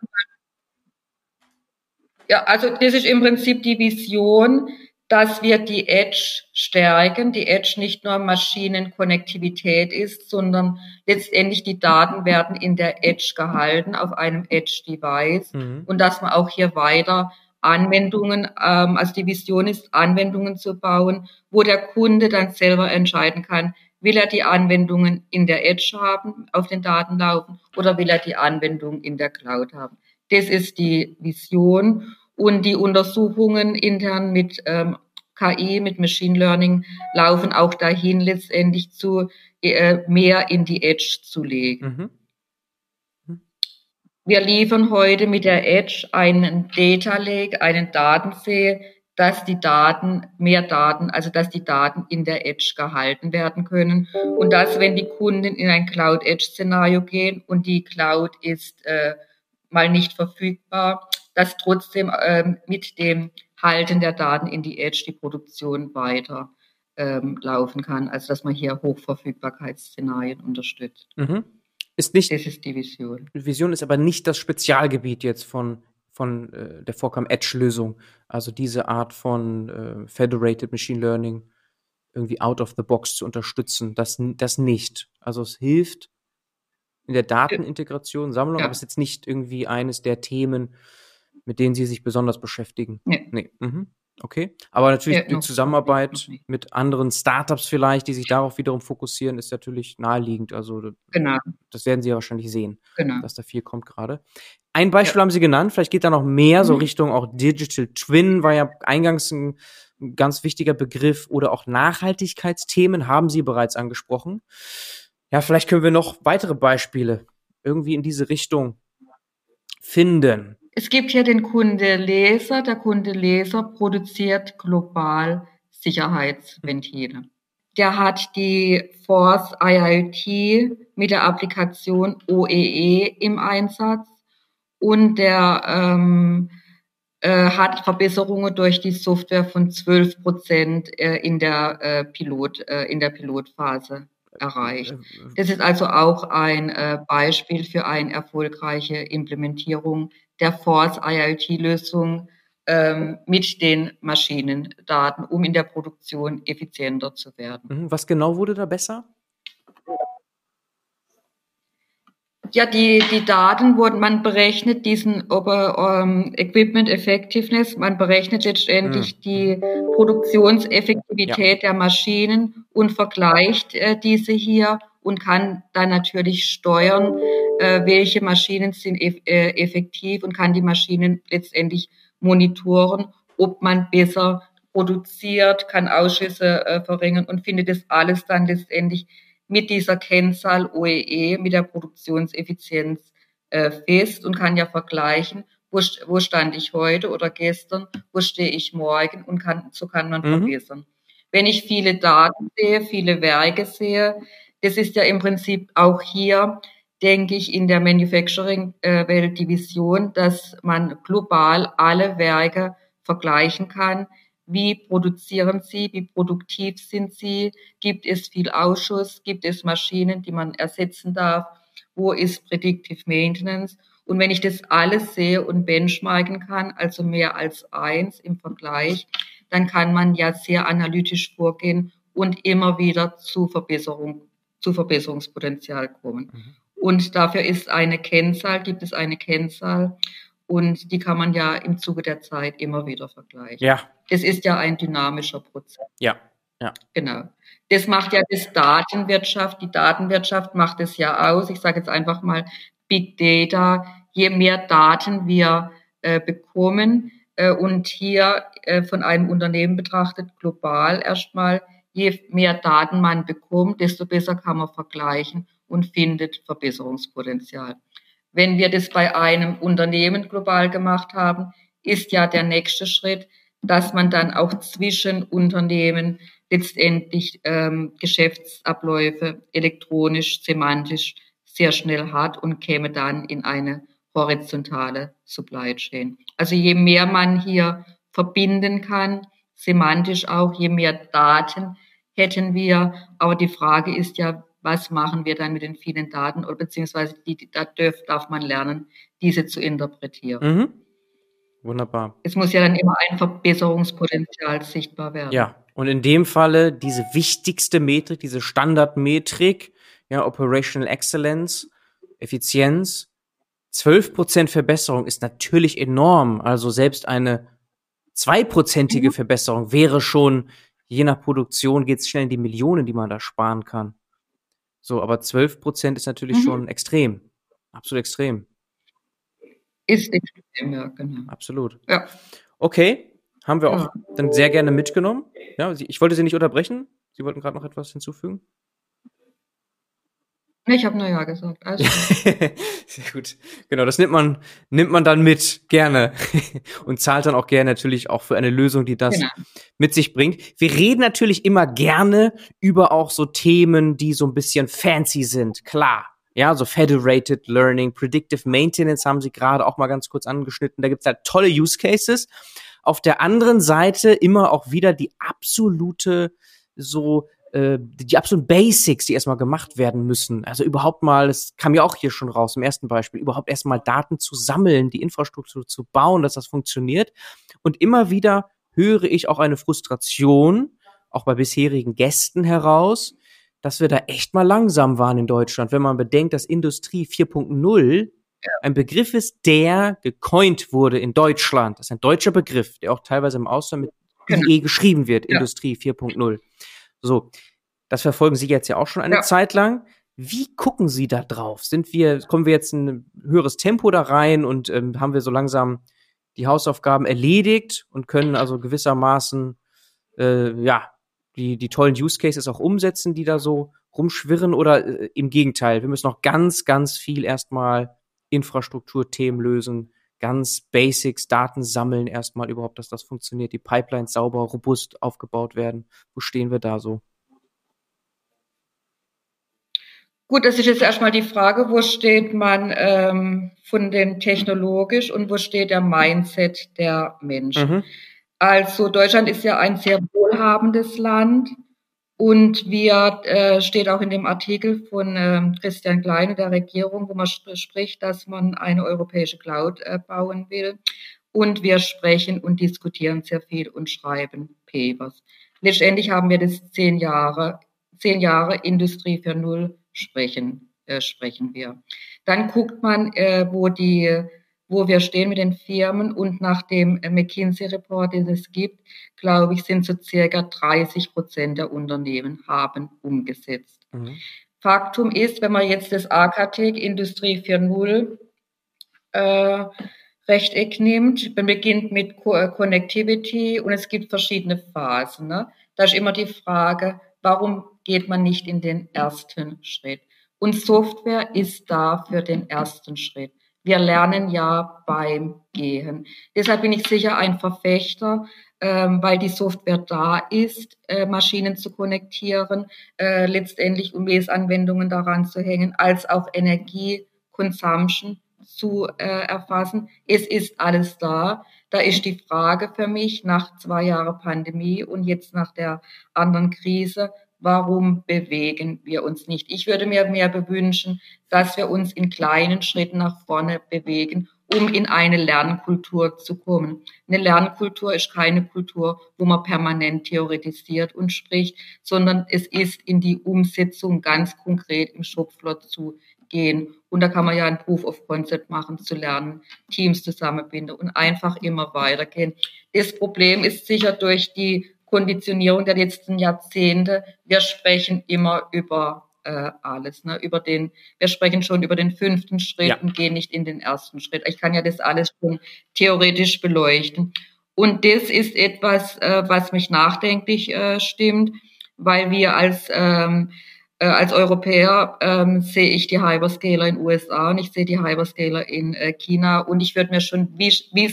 ja, also das ist im Prinzip die Vision, dass wir die Edge stärken, die Edge nicht nur Maschinenkonnektivität ist, sondern letztendlich die Daten werden in der Edge gehalten, auf einem Edge-Device mhm. und dass man auch hier weiter Anwendungen, ähm, also die Vision ist, Anwendungen zu bauen, wo der Kunde dann selber entscheiden kann, will er die Anwendungen in der Edge haben, auf den Daten laufen, oder will er die Anwendung in der Cloud haben. Das ist die Vision und die Untersuchungen intern mit ähm, KI, mit Machine Learning laufen auch dahin letztendlich zu äh, mehr in die Edge zu legen. Mhm. Wir liefern heute mit der Edge einen Data Lake, einen Datensee, dass die Daten, mehr Daten, also dass die Daten in der Edge gehalten werden können. Und dass, wenn die Kunden in ein Cloud-Edge-Szenario gehen und die Cloud ist äh, mal nicht verfügbar, dass trotzdem ähm, mit dem Halten der Daten in die Edge die Produktion weiter ähm, laufen kann. Also dass man hier Hochverfügbarkeitsszenarien unterstützt. Mhm. Ist nicht, das ist die Vision. Vision ist aber nicht das Spezialgebiet jetzt von, von äh, der Vorcam Edge-Lösung. Also diese Art von äh, Federated Machine Learning irgendwie out of the box zu unterstützen. Das, das nicht. Also es hilft in der Datenintegration, Sammlung, ja. aber es ist jetzt nicht irgendwie eines der Themen, mit denen Sie sich besonders beschäftigen. Nee. nee. Mhm. Okay. Aber natürlich ja, die Zusammenarbeit mit anderen Startups vielleicht, die sich darauf wiederum fokussieren, ist natürlich naheliegend. Also genau. das werden Sie ja wahrscheinlich sehen, genau. dass da viel kommt gerade. Ein Beispiel ja. haben Sie genannt, vielleicht geht da noch mehr, so mhm. Richtung auch Digital Twin war ja eingangs ein, ein ganz wichtiger Begriff oder auch Nachhaltigkeitsthemen haben Sie bereits angesprochen. Ja, vielleicht können wir noch weitere Beispiele irgendwie in diese Richtung finden. Es gibt hier den Kunde Leser. Der Kunde Leser produziert global Sicherheitsventile. Der hat die Force IoT mit der Applikation OEE e im Einsatz und der ähm, äh, hat Verbesserungen durch die Software von 12 Prozent äh, in der äh, äh, in der Pilotphase erreicht. Äh, äh, das ist also auch ein äh, Beispiel für eine erfolgreiche Implementierung der Force IoT-Lösung ähm, mit den Maschinendaten, um in der Produktion effizienter zu werden. Mhm. Was genau wurde da besser? Ja, die, die Daten wurden, man berechnet diesen Ober, um, Equipment Effectiveness, man berechnet letztendlich mhm. die Produktionseffektivität ja. der Maschinen und vergleicht äh, diese hier und kann dann natürlich steuern, äh, welche Maschinen sind eff äh, effektiv und kann die Maschinen letztendlich monitoren, ob man besser produziert, kann Ausschüsse äh, verringern und findet das alles dann letztendlich mit dieser Kennzahl OEE, mit der Produktionseffizienz äh, fest und kann ja vergleichen, wo, wo stand ich heute oder gestern, wo stehe ich morgen und kann, so kann man mhm. verbessern. Wenn ich viele Daten sehe, viele Werke sehe, das ist ja im Prinzip auch hier, denke ich, in der Manufacturing-Welt die Vision, dass man global alle Werke vergleichen kann, wie produzieren Sie? Wie produktiv sind Sie? Gibt es viel Ausschuss? Gibt es Maschinen, die man ersetzen darf? Wo ist Predictive Maintenance? Und wenn ich das alles sehe und benchmarken kann, also mehr als eins im Vergleich, dann kann man ja sehr analytisch vorgehen und immer wieder zu Verbesserung, zu Verbesserungspotenzial kommen. Mhm. Und dafür ist eine Kennzahl, gibt es eine Kennzahl und die kann man ja im Zuge der Zeit immer wieder vergleichen. Ja. Es ist ja ein dynamischer Prozess. Ja. Ja. Genau. Das macht ja das Datenwirtschaft. Die Datenwirtschaft macht es ja aus. Ich sage jetzt einfach mal Big Data. Je mehr Daten wir äh, bekommen äh, und hier äh, von einem Unternehmen betrachtet, global erstmal, je mehr Daten man bekommt, desto besser kann man vergleichen und findet Verbesserungspotenzial. Wenn wir das bei einem Unternehmen global gemacht haben, ist ja der nächste Schritt, dass man dann auch zwischen Unternehmen letztendlich ähm, Geschäftsabläufe elektronisch, semantisch sehr schnell hat und käme dann in eine horizontale Supply Chain. Also je mehr man hier verbinden kann, semantisch auch, je mehr Daten hätten wir. Aber die Frage ist ja, was machen wir dann mit den vielen Daten oder beziehungsweise die, da darf, darf man lernen, diese zu interpretieren. Mhm. Wunderbar. Es muss ja dann immer ein Verbesserungspotenzial sichtbar werden. Ja, und in dem Falle diese wichtigste Metrik, diese Standardmetrik, ja, Operational Excellence, Effizienz, 12% Verbesserung ist natürlich enorm. Also selbst eine zweiprozentige mhm. Verbesserung wäre schon, je nach Produktion geht es schnell in die Millionen, die man da sparen kann. So, aber 12 Prozent ist natürlich mhm. schon extrem. Absolut extrem. Ist extrem, ja, genau. Absolut. Ja. Okay, haben wir auch ja. dann sehr gerne mitgenommen. Ja, ich wollte Sie nicht unterbrechen. Sie wollten gerade noch etwas hinzufügen? Ich habe nur ja gesagt. Also. (laughs) Sehr gut. Genau, das nimmt man, nimmt man dann mit, gerne. (laughs) Und zahlt dann auch gerne natürlich auch für eine Lösung, die das genau. mit sich bringt. Wir reden natürlich immer gerne über auch so Themen, die so ein bisschen fancy sind. Klar. Ja, so Federated Learning, Predictive Maintenance haben Sie gerade auch mal ganz kurz angeschnitten. Da gibt's halt tolle Use Cases. Auf der anderen Seite immer auch wieder die absolute so äh, die absoluten Basics, die erstmal gemacht werden müssen. Also überhaupt mal, es kam ja auch hier schon raus im ersten Beispiel, überhaupt erstmal Daten zu sammeln, die Infrastruktur zu bauen, dass das funktioniert. Und immer wieder höre ich auch eine Frustration, auch bei bisherigen Gästen heraus, dass wir da echt mal langsam waren in Deutschland. Wenn man bedenkt, dass Industrie 4.0 ein Begriff ist, der gecoint wurde in Deutschland. Das ist ein deutscher Begriff, der auch teilweise im Ausland mit. IE (laughs) geschrieben wird, ja. Industrie 4.0. So, das verfolgen Sie jetzt ja auch schon eine ja. Zeit lang. Wie gucken Sie da drauf? Sind wir, kommen wir jetzt ein höheres Tempo da rein und ähm, haben wir so langsam die Hausaufgaben erledigt und können also gewissermaßen äh, ja die, die tollen Use Cases auch umsetzen, die da so rumschwirren oder äh, im Gegenteil, wir müssen noch ganz, ganz viel erstmal Infrastrukturthemen lösen, ganz Basics, Daten sammeln erstmal überhaupt, dass das funktioniert, die Pipelines sauber, robust aufgebaut werden. Wo stehen wir da so? Gut, das ist jetzt erstmal die Frage, wo steht man ähm, von den technologisch und wo steht der Mindset der Menschen? Mhm. Also Deutschland ist ja ein sehr wohlhabendes Land und wir, äh, steht auch in dem Artikel von äh, Christian Kleine der Regierung, wo man sp spricht, dass man eine europäische Cloud äh, bauen will. Und wir sprechen und diskutieren sehr viel und schreiben Papers. Letztendlich haben wir das zehn Jahre, zehn Jahre Industrie für Null sprechen, äh, sprechen wir. Dann guckt man, äh, wo die wo wir stehen mit den Firmen und nach dem McKinsey-Report, den es gibt, glaube ich, sind so circa 30 Prozent der Unternehmen haben umgesetzt. Mhm. Faktum ist, wenn man jetzt das AKTEC Industrie 4.0 äh, Rechteck nimmt, man beginnt mit Co äh, Connectivity und es gibt verschiedene Phasen. Ne? Da ist immer die Frage, warum geht man nicht in den ersten Schritt? Und Software ist da für den ersten Schritt. Wir lernen ja beim Gehen. Deshalb bin ich sicher ein Verfechter, ähm, weil die Software da ist, äh, Maschinen zu konnektieren, äh, letztendlich um Lesanwendungen daran zu hängen, als auch Energieconsumption zu äh, erfassen. Es ist alles da. Da ist die Frage für mich nach zwei Jahren Pandemie und jetzt nach der anderen Krise, warum bewegen wir uns nicht? Ich würde mir mehr bewünschen, dass wir uns in kleinen Schritten nach vorne bewegen, um in eine Lernkultur zu kommen. Eine Lernkultur ist keine Kultur, wo man permanent theoretisiert und spricht, sondern es ist in die Umsetzung ganz konkret im Shopfloor zu gehen. Und da kann man ja ein Proof of Concept machen, zu lernen, Teams zusammenbinden und einfach immer weitergehen. Das Problem ist sicher durch die Konditionierung der letzten Jahrzehnte. Wir sprechen immer über äh, alles, ne? über den, wir sprechen schon über den fünften Schritt ja. und gehen nicht in den ersten Schritt. Ich kann ja das alles schon theoretisch beleuchten. Und das ist etwas, äh, was mich nachdenklich äh, stimmt, weil wir als ähm, äh, als Europäer ähm, sehe ich die Hyperscaler in USA und ich sehe die Hyperscaler in äh, China und ich würde mir schon wie,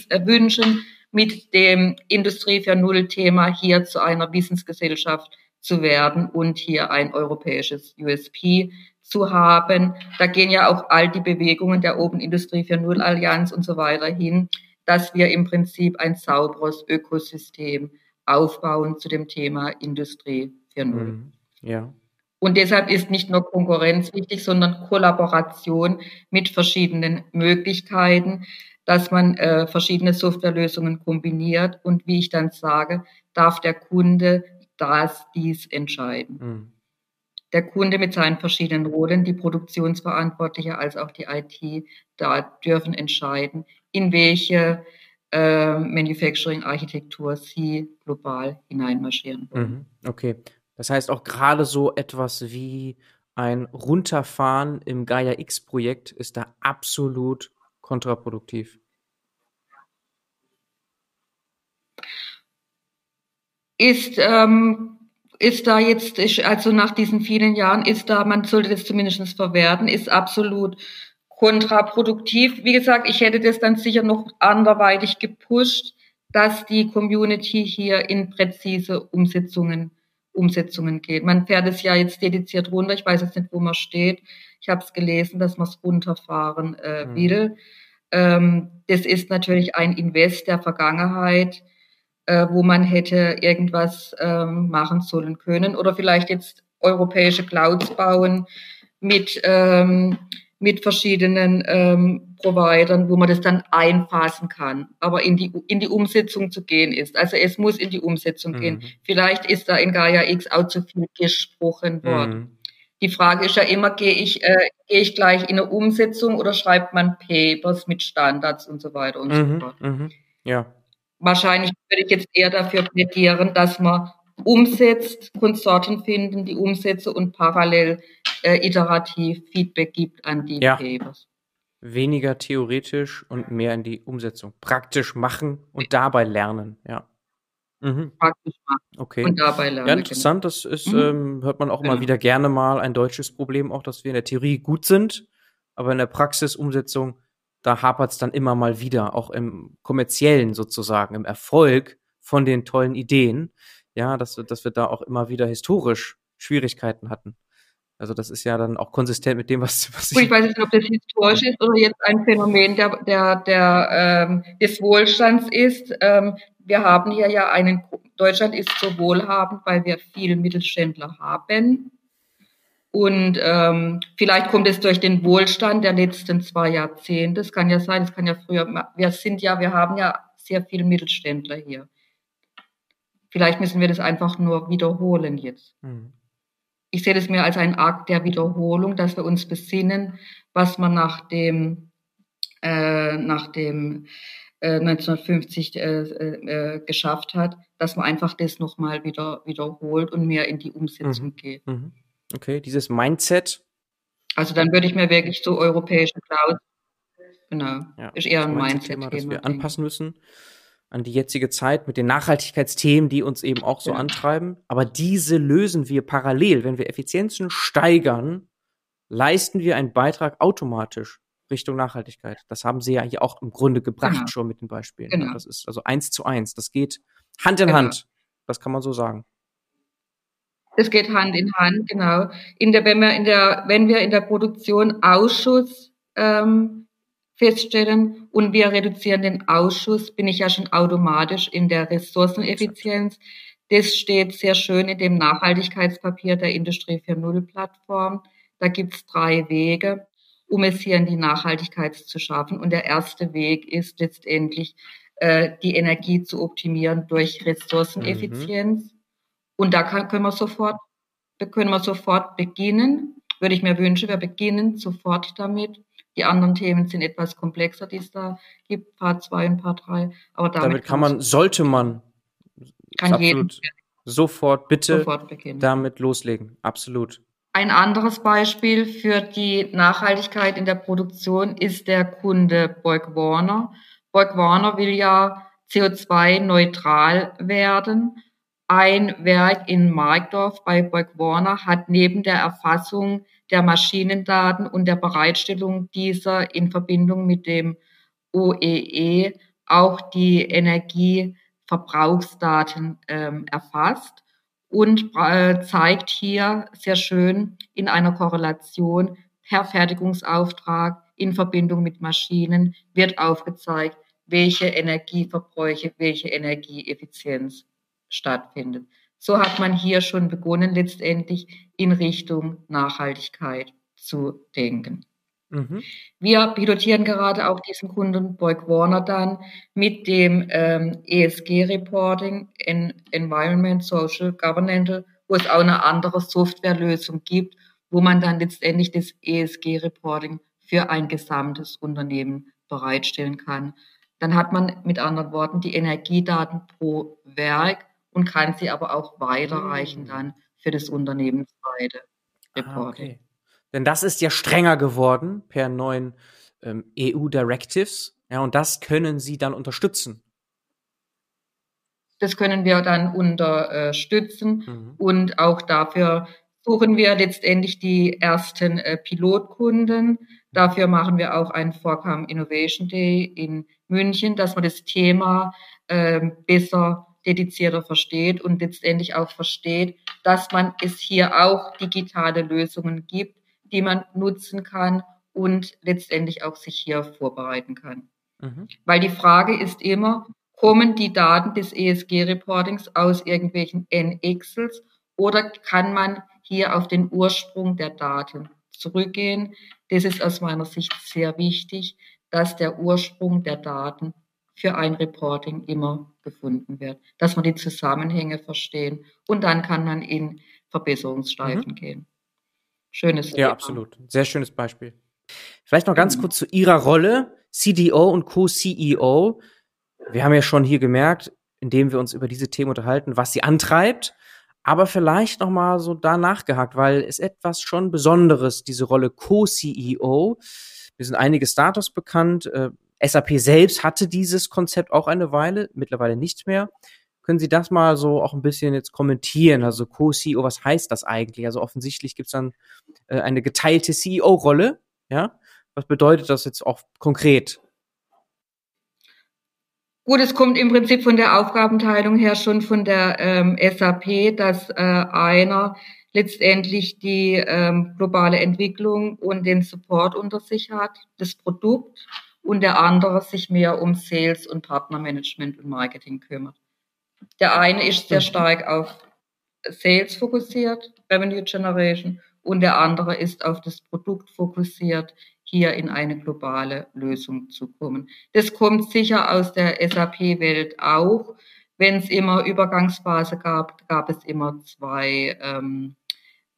äh, wünschen, mit dem Industrie 4.0 Thema hier zu einer Wissensgesellschaft zu werden und hier ein europäisches USP zu haben. Da gehen ja auch all die Bewegungen der Open Industrie 4.0 Allianz und so weiter hin, dass wir im Prinzip ein sauberes Ökosystem aufbauen zu dem Thema Industrie 4.0. Mhm. Ja. Und deshalb ist nicht nur Konkurrenz wichtig, sondern Kollaboration mit verschiedenen Möglichkeiten dass man äh, verschiedene Softwarelösungen kombiniert und wie ich dann sage, darf der Kunde das, dies entscheiden. Mhm. Der Kunde mit seinen verschiedenen Rollen, die Produktionsverantwortliche als auch die IT, da dürfen entscheiden, in welche äh, Manufacturing-Architektur sie global hineinmarschieren wollen. Mhm. Okay. Das heißt auch gerade so etwas wie ein Runterfahren im Gaia X-Projekt ist da absolut kontraproduktiv? Ist ähm, ist da jetzt, also nach diesen vielen Jahren, ist da, man sollte das zumindest verwerten, ist absolut kontraproduktiv. Wie gesagt, ich hätte das dann sicher noch anderweitig gepusht, dass die Community hier in präzise Umsetzungen, Umsetzungen geht. Man fährt es ja jetzt dediziert runter. Ich weiß jetzt nicht, wo man steht. Ich habe es gelesen, dass man es runterfahren äh, mhm. will. Ähm, das ist natürlich ein Invest der Vergangenheit äh, wo man hätte irgendwas ähm, machen sollen können oder vielleicht jetzt europäische Clouds bauen mit ähm, mit verschiedenen ähm, Providern, wo man das dann einfassen kann. Aber in die, in die Umsetzung zu gehen ist. Also es muss in die Umsetzung mhm. gehen. Vielleicht ist da in Gaia X auch zu viel gesprochen worden. Mhm. Die Frage ist ja immer, gehe ich, äh, gehe ich gleich in eine Umsetzung oder schreibt man Papers mit Standards und so weiter und mhm. so fort. Mhm. Ja. Wahrscheinlich würde ich jetzt eher dafür plädieren, dass man umsetzt, Konsorten finden, die umsetze und parallel äh, iterativ Feedback gibt an die ja. Papers. Weniger theoretisch und mehr in die Umsetzung. Praktisch machen und dabei lernen, ja. Mhm. Praktisch machen okay. und dabei lernen. Ja, interessant, das ist, mhm. ähm, hört man auch genau. mal wieder gerne mal ein deutsches Problem, auch dass wir in der Theorie gut sind, aber in der Praxis, Umsetzung da hapert es dann immer mal wieder, auch im kommerziellen sozusagen, im Erfolg von den tollen Ideen, ja, dass, dass wir da auch immer wieder historisch Schwierigkeiten hatten. Also das ist ja dann auch konsistent mit dem, was, was ich. Ich weiß nicht, ob das historisch ist oder jetzt ein Phänomen der, der, der ähm, des Wohlstands ist. Ähm, wir haben hier ja einen, Deutschland ist so wohlhabend, weil wir viele Mittelständler haben. Und ähm, vielleicht kommt es durch den Wohlstand der letzten zwei Jahrzehnte. Das kann ja sein, das kann ja früher. Wir sind ja, wir haben ja sehr viele Mittelständler hier. Vielleicht müssen wir das einfach nur wiederholen jetzt. Mhm. Ich sehe das mehr als ein Akt der Wiederholung, dass wir uns besinnen, was man nach dem, äh, nach dem äh, 1950 äh, äh, geschafft hat, dass man einfach das nochmal wieder wiederholt und mehr in die Umsetzung mhm. geht. Mhm. Okay, dieses Mindset. Also dann würde ich mir wirklich so europäische Cloud, genau, ja, ist eher ein Mindset-Thema, das wir anpassen müssen an die jetzige Zeit mit den Nachhaltigkeitsthemen, die uns eben auch so ja. antreiben. Aber diese lösen wir parallel. Wenn wir Effizienzen steigern, leisten wir einen Beitrag automatisch Richtung Nachhaltigkeit. Das haben Sie ja hier auch im Grunde gebracht genau. schon mit den Beispielen. Genau. Das ist also eins zu eins. Das geht Hand in genau. Hand. Das kann man so sagen. Das geht Hand in Hand, genau. In der, wenn wir in der, wenn wir in der Produktion Ausschuss ähm, feststellen und wir reduzieren den Ausschuss, bin ich ja schon automatisch in der Ressourceneffizienz. Das steht sehr schön in dem Nachhaltigkeitspapier der Industrie 4.0 Plattform. Da gibt's drei Wege, um es hier in die Nachhaltigkeit zu schaffen. Und der erste Weg ist letztendlich, äh, die Energie zu optimieren durch Ressourceneffizienz. Mhm. Und da kann, können wir sofort, können wir sofort beginnen. Würde ich mir wünschen, wir beginnen sofort damit. Die anderen Themen sind etwas komplexer, die es da gibt, Part 2 und Part 3. Aber damit, damit kann man, sollte man kann jeden, sofort bitte sofort damit loslegen. Absolut. Ein anderes Beispiel für die Nachhaltigkeit in der Produktion ist der Kunde Borg Warner. Borg Warner will ja CO2-neutral werden ein Werk in Markdorf bei Borg-Warner hat neben der Erfassung der Maschinendaten und der Bereitstellung dieser in Verbindung mit dem OEE e auch die Energieverbrauchsdaten ähm, erfasst und äh, zeigt hier sehr schön in einer Korrelation per Fertigungsauftrag in Verbindung mit Maschinen wird aufgezeigt, welche Energieverbräuche, welche Energieeffizienz stattfindet. So hat man hier schon begonnen, letztendlich in Richtung Nachhaltigkeit zu denken. Mhm. Wir pilotieren gerade auch diesen Kunden Borg Warner dann mit dem ähm, ESG-Reporting, in Environment, Social, Governmental, wo es auch eine andere Softwarelösung gibt, wo man dann letztendlich das ESG-Reporting für ein gesamtes Unternehmen bereitstellen kann. Dann hat man mit anderen Worten die Energiedaten pro Werk und kann sie aber auch weiterreichen mm. dann für das unternehmensweite Reporting. Ah, okay. Denn das ist ja strenger geworden per neuen ähm, EU-Directives. Ja, und das können Sie dann unterstützen. Das können wir dann unterstützen mhm. und auch dafür suchen wir letztendlich die ersten äh, Pilotkunden. Dafür machen wir auch einen Vorcam Innovation Day in München, dass man das Thema äh, besser, dedizierter versteht und letztendlich auch versteht, dass man es hier auch digitale Lösungen gibt, die man nutzen kann und letztendlich auch sich hier vorbereiten kann. Mhm. Weil die Frage ist immer, kommen die Daten des ESG-Reportings aus irgendwelchen N-Excels oder kann man hier auf den Ursprung der Daten zurückgehen? Das ist aus meiner Sicht sehr wichtig, dass der Ursprung der Daten für ein Reporting immer gefunden wird, dass man die Zusammenhänge verstehen und dann kann man in Verbesserungsstreifen mhm. gehen. Schönes. Ja, Thema. absolut. Sehr schönes Beispiel. Vielleicht noch ganz mhm. kurz zu Ihrer Rolle, CDO und Co-CEO. Wir haben ja schon hier gemerkt, indem wir uns über diese Themen unterhalten, was sie antreibt. Aber vielleicht noch mal so da nachgehakt, weil es etwas schon Besonderes, diese Rolle Co-CEO. Wir sind einige Startups bekannt. SAP selbst hatte dieses Konzept auch eine Weile, mittlerweile nicht mehr. Können Sie das mal so auch ein bisschen jetzt kommentieren? Also Co-CEO, was heißt das eigentlich? Also offensichtlich gibt es dann äh, eine geteilte CEO-Rolle. Ja, was bedeutet das jetzt auch konkret? Gut, es kommt im Prinzip von der Aufgabenteilung her schon von der ähm, SAP, dass äh, einer letztendlich die ähm, globale Entwicklung und den Support unter sich hat, das Produkt, und der andere sich mehr um Sales und Partnermanagement und Marketing kümmert. Der eine ist sehr stark auf Sales fokussiert, Revenue Generation, und der andere ist auf das Produkt fokussiert, hier in eine globale Lösung zu kommen. Das kommt sicher aus der SAP-Welt auch. Wenn es immer Übergangsphase gab, gab es immer zwei, ähm,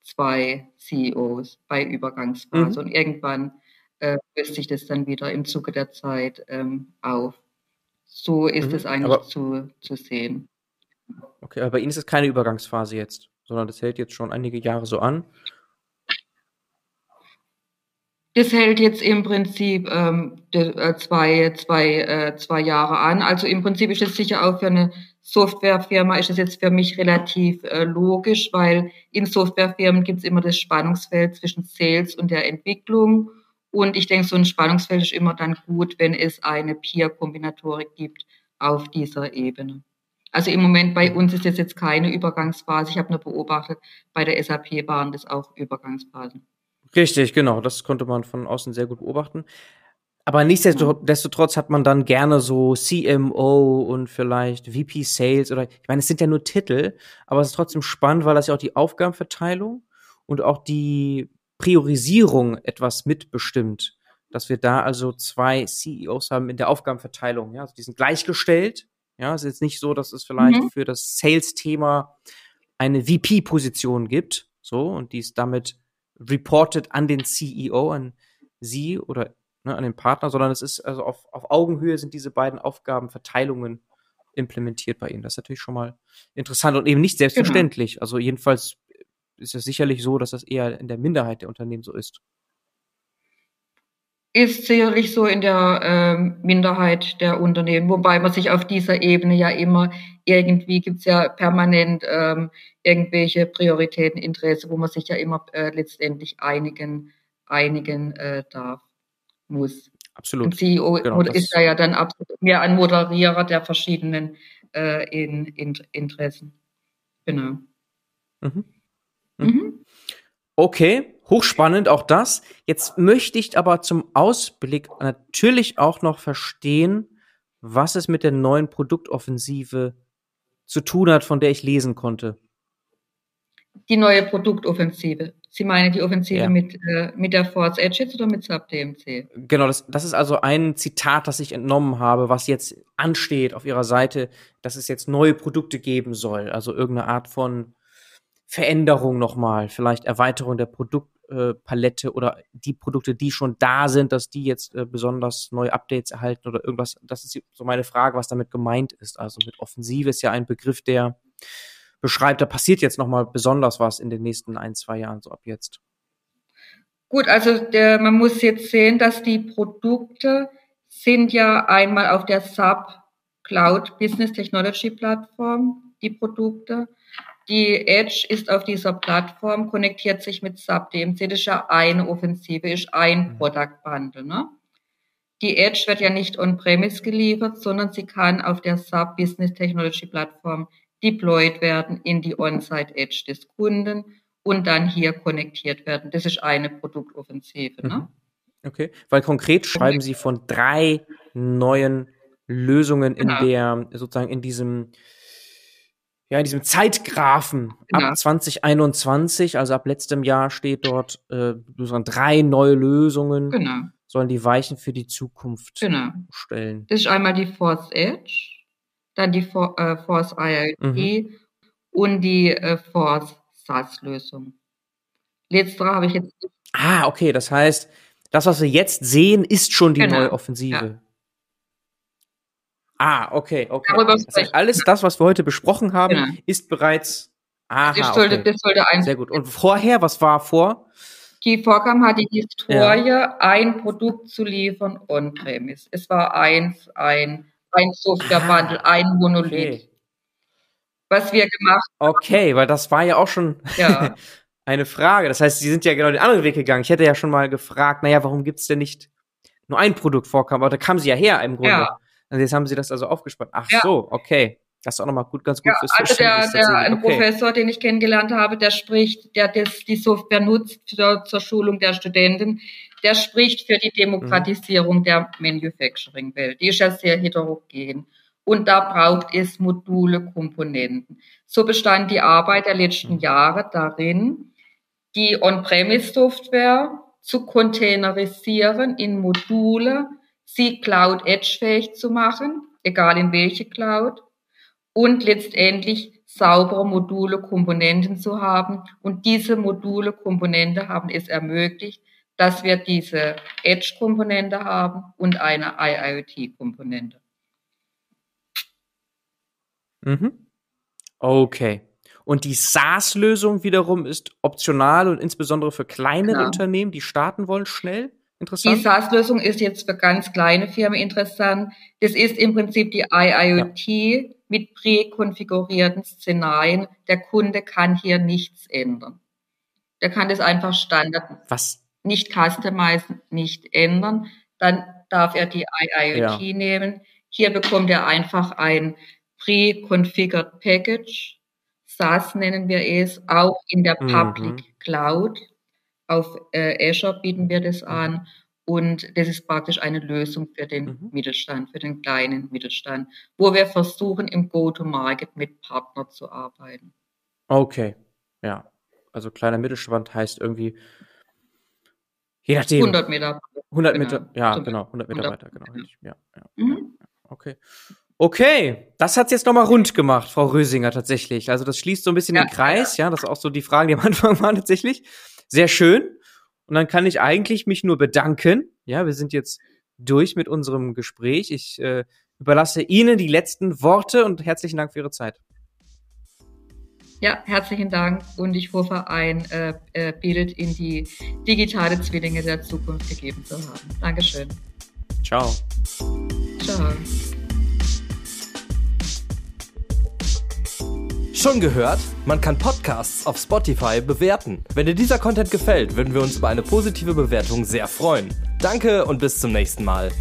zwei CEOs bei Übergangsphase. Mhm. Und irgendwann äh, löst sich das dann wieder im Zuge der Zeit ähm, auf. So ist mhm. es eigentlich zu, zu sehen. Okay, aber bei Ihnen ist es keine Übergangsphase jetzt, sondern das hält jetzt schon einige Jahre so an. Das hält jetzt im Prinzip ähm, äh, zwei, zwei, äh, zwei Jahre an. Also im Prinzip ist es sicher auch für eine Softwarefirma ist es jetzt für mich relativ äh, logisch, weil in Softwarefirmen gibt es immer das Spannungsfeld zwischen Sales und der Entwicklung. Und ich denke, so ein Spannungsfeld ist immer dann gut, wenn es eine Peer-Kombinatorik gibt auf dieser Ebene. Also im Moment bei uns ist das jetzt keine Übergangsphase. Ich habe nur beobachtet, bei der SAP waren das auch Übergangsphasen. Richtig, genau. Das konnte man von außen sehr gut beobachten. Aber nichtsdestotrotz hat man dann gerne so CMO und vielleicht VP Sales oder ich meine, es sind ja nur Titel, aber es ist trotzdem spannend, weil das ja auch die Aufgabenverteilung und auch die Priorisierung etwas mitbestimmt. Dass wir da also zwei CEOs haben in der Aufgabenverteilung. Ja, also die sind gleichgestellt. Ja, es ist jetzt nicht so, dass es vielleicht mhm. für das Sales-Thema eine VP-Position gibt. So, und die ist damit reported an den CEO, an Sie oder ne, an den Partner, sondern es ist also auf, auf Augenhöhe sind diese beiden Aufgabenverteilungen implementiert bei Ihnen. Das ist natürlich schon mal interessant und eben nicht genau. selbstverständlich. Genau. Also jedenfalls ist es sicherlich so, dass das eher in der Minderheit der Unternehmen so ist. Ist sicherlich so in der äh, Minderheit der Unternehmen, wobei man sich auf dieser Ebene ja immer irgendwie gibt es ja permanent ähm, irgendwelche Prioritäten, Interesse, wo man sich ja immer äh, letztendlich einigen, einigen äh, darf, muss. Absolut. Ein CEO genau, ist da ja dann absolut mehr ein Moderierer der verschiedenen äh, in, in, Interessen. Genau. Mhm. Mhm. mhm. Okay, hochspannend auch das. Jetzt möchte ich aber zum Ausblick natürlich auch noch verstehen, was es mit der neuen Produktoffensive zu tun hat, von der ich lesen konnte. Die neue Produktoffensive. Sie meinen die Offensive ja. mit, äh, mit der Force Edge oder mit Sub DMC? Genau, das, das ist also ein Zitat, das ich entnommen habe, was jetzt ansteht auf Ihrer Seite, dass es jetzt neue Produkte geben soll. Also irgendeine Art von Veränderung nochmal, vielleicht Erweiterung der Produktpalette oder die Produkte, die schon da sind, dass die jetzt äh, besonders neue Updates erhalten oder irgendwas. Das ist so meine Frage, was damit gemeint ist. Also mit Offensive ist ja ein Begriff, der beschreibt, da passiert jetzt nochmal besonders was in den nächsten ein, zwei Jahren, so ab jetzt. Gut, also der, man muss jetzt sehen, dass die Produkte sind ja einmal auf der Sub Cloud Business Technology Plattform, die Produkte. Die Edge ist auf dieser Plattform, konnektiert sich mit SAP DMC. Das ist ja eine Offensive, ist ein mhm. Product Bundle. Ne? Die Edge wird ja nicht on-premise geliefert, sondern sie kann auf der SAP Business Technology Plattform deployed werden in die On-Site Edge des Kunden und dann hier konnektiert werden. Das ist eine Produktoffensive. Ne? Mhm. Okay, weil konkret schreiben Sie von drei neuen Lösungen in genau. der, sozusagen in diesem, ja, in diesem Zeitgrafen ab 2021, also ab letztem Jahr steht dort äh, drei neue Lösungen. Genau. Sollen die Weichen für die Zukunft genau. stellen. Das ist einmal die Force Edge, dann die For äh, Force IoT mhm. und die äh, Force SaaS-Lösung. Letztere habe ich jetzt. Ah, okay, das heißt, das, was wir jetzt sehen, ist schon die genau. neue Offensive. Ja. Ah, okay, okay. Das heißt, alles das, was wir heute besprochen haben, genau. ist bereits. Aha, das sollte, okay. das sollte ein Sehr gut. Und vorher, was war vor? Die Vorkam hatte die Historie, ja. ein Produkt zu liefern on-premise. Es war eins, ein, ein Software-Bundle, ah, ein Monolith. Okay. Was wir gemacht haben. Okay, weil das war ja auch schon ja. (laughs) eine Frage. Das heißt, Sie sind ja genau den anderen Weg gegangen. Ich hätte ja schon mal gefragt, naja, warum gibt's denn nicht nur ein Produkt Vorkam? Aber da kamen Sie ja her im Grunde. Ja. Und jetzt haben Sie das also aufgespannt. Ach ja. so, okay. Das ist auch nochmal gut, ganz gut ja, fürs also der, der, ein okay. Professor, den ich kennengelernt habe, der spricht, der das, die Software nutzt für, zur Schulung der Studenten, der spricht für die Demokratisierung mhm. der Manufacturing-Welt. Die ist ja sehr heterogen. Und da braucht es Module, Komponenten. So bestand die Arbeit der letzten mhm. Jahre darin, die On-Premise-Software zu containerisieren in Module, sie Cloud Edge fähig zu machen, egal in welche Cloud, und letztendlich saubere Module, Komponenten zu haben. Und diese Module, Komponente haben es ermöglicht, dass wir diese Edge-Komponente haben und eine IIoT-Komponente. Mhm. Okay. Und die SaaS-Lösung wiederum ist optional und insbesondere für kleinere genau. Unternehmen, die starten wollen, schnell? Interessant. Die SaaS-Lösung ist jetzt für ganz kleine Firmen interessant. Das ist im Prinzip die IIoT ja. mit präkonfigurierten Szenarien. Der Kunde kann hier nichts ändern. Der kann das einfach Standard Was? nicht customizen, nicht ändern. Dann darf er die IIoT ja. nehmen. Hier bekommt er einfach ein pre-configured Package. SaaS nennen wir es, auch in der mhm. Public Cloud. Auf äh, Azure bieten wir das mhm. an. Und das ist praktisch eine Lösung für den mhm. Mittelstand, für den kleinen Mittelstand, wo wir versuchen, im Go-to-Market mit Partnern zu arbeiten. Okay, ja. Also kleiner Mittelstand heißt irgendwie, je nachdem. 100 Mitarbeiter. 100 genau. Mitarbeiter, ja, genau, 100 Mitarbeiter, genau. Ja, ja, mhm. Okay. Okay, das hat's jetzt nochmal rund gemacht, Frau Rösinger, tatsächlich. Also das schließt so ein bisschen ja, den Kreis, ja. ja, das ist auch so die Fragen, die am Anfang (laughs) waren tatsächlich. Sehr schön. Und dann kann ich eigentlich mich nur bedanken. Ja, wir sind jetzt durch mit unserem Gespräch. Ich äh, überlasse Ihnen die letzten Worte und herzlichen Dank für Ihre Zeit. Ja, herzlichen Dank und ich hoffe, ein äh, äh Bild in die digitale Zwillinge der Zukunft gegeben zu haben. Dankeschön. Ciao. Ciao. Schon gehört? Man kann Podcasts auf Spotify bewerten. Wenn dir dieser Content gefällt, würden wir uns über eine positive Bewertung sehr freuen. Danke und bis zum nächsten Mal.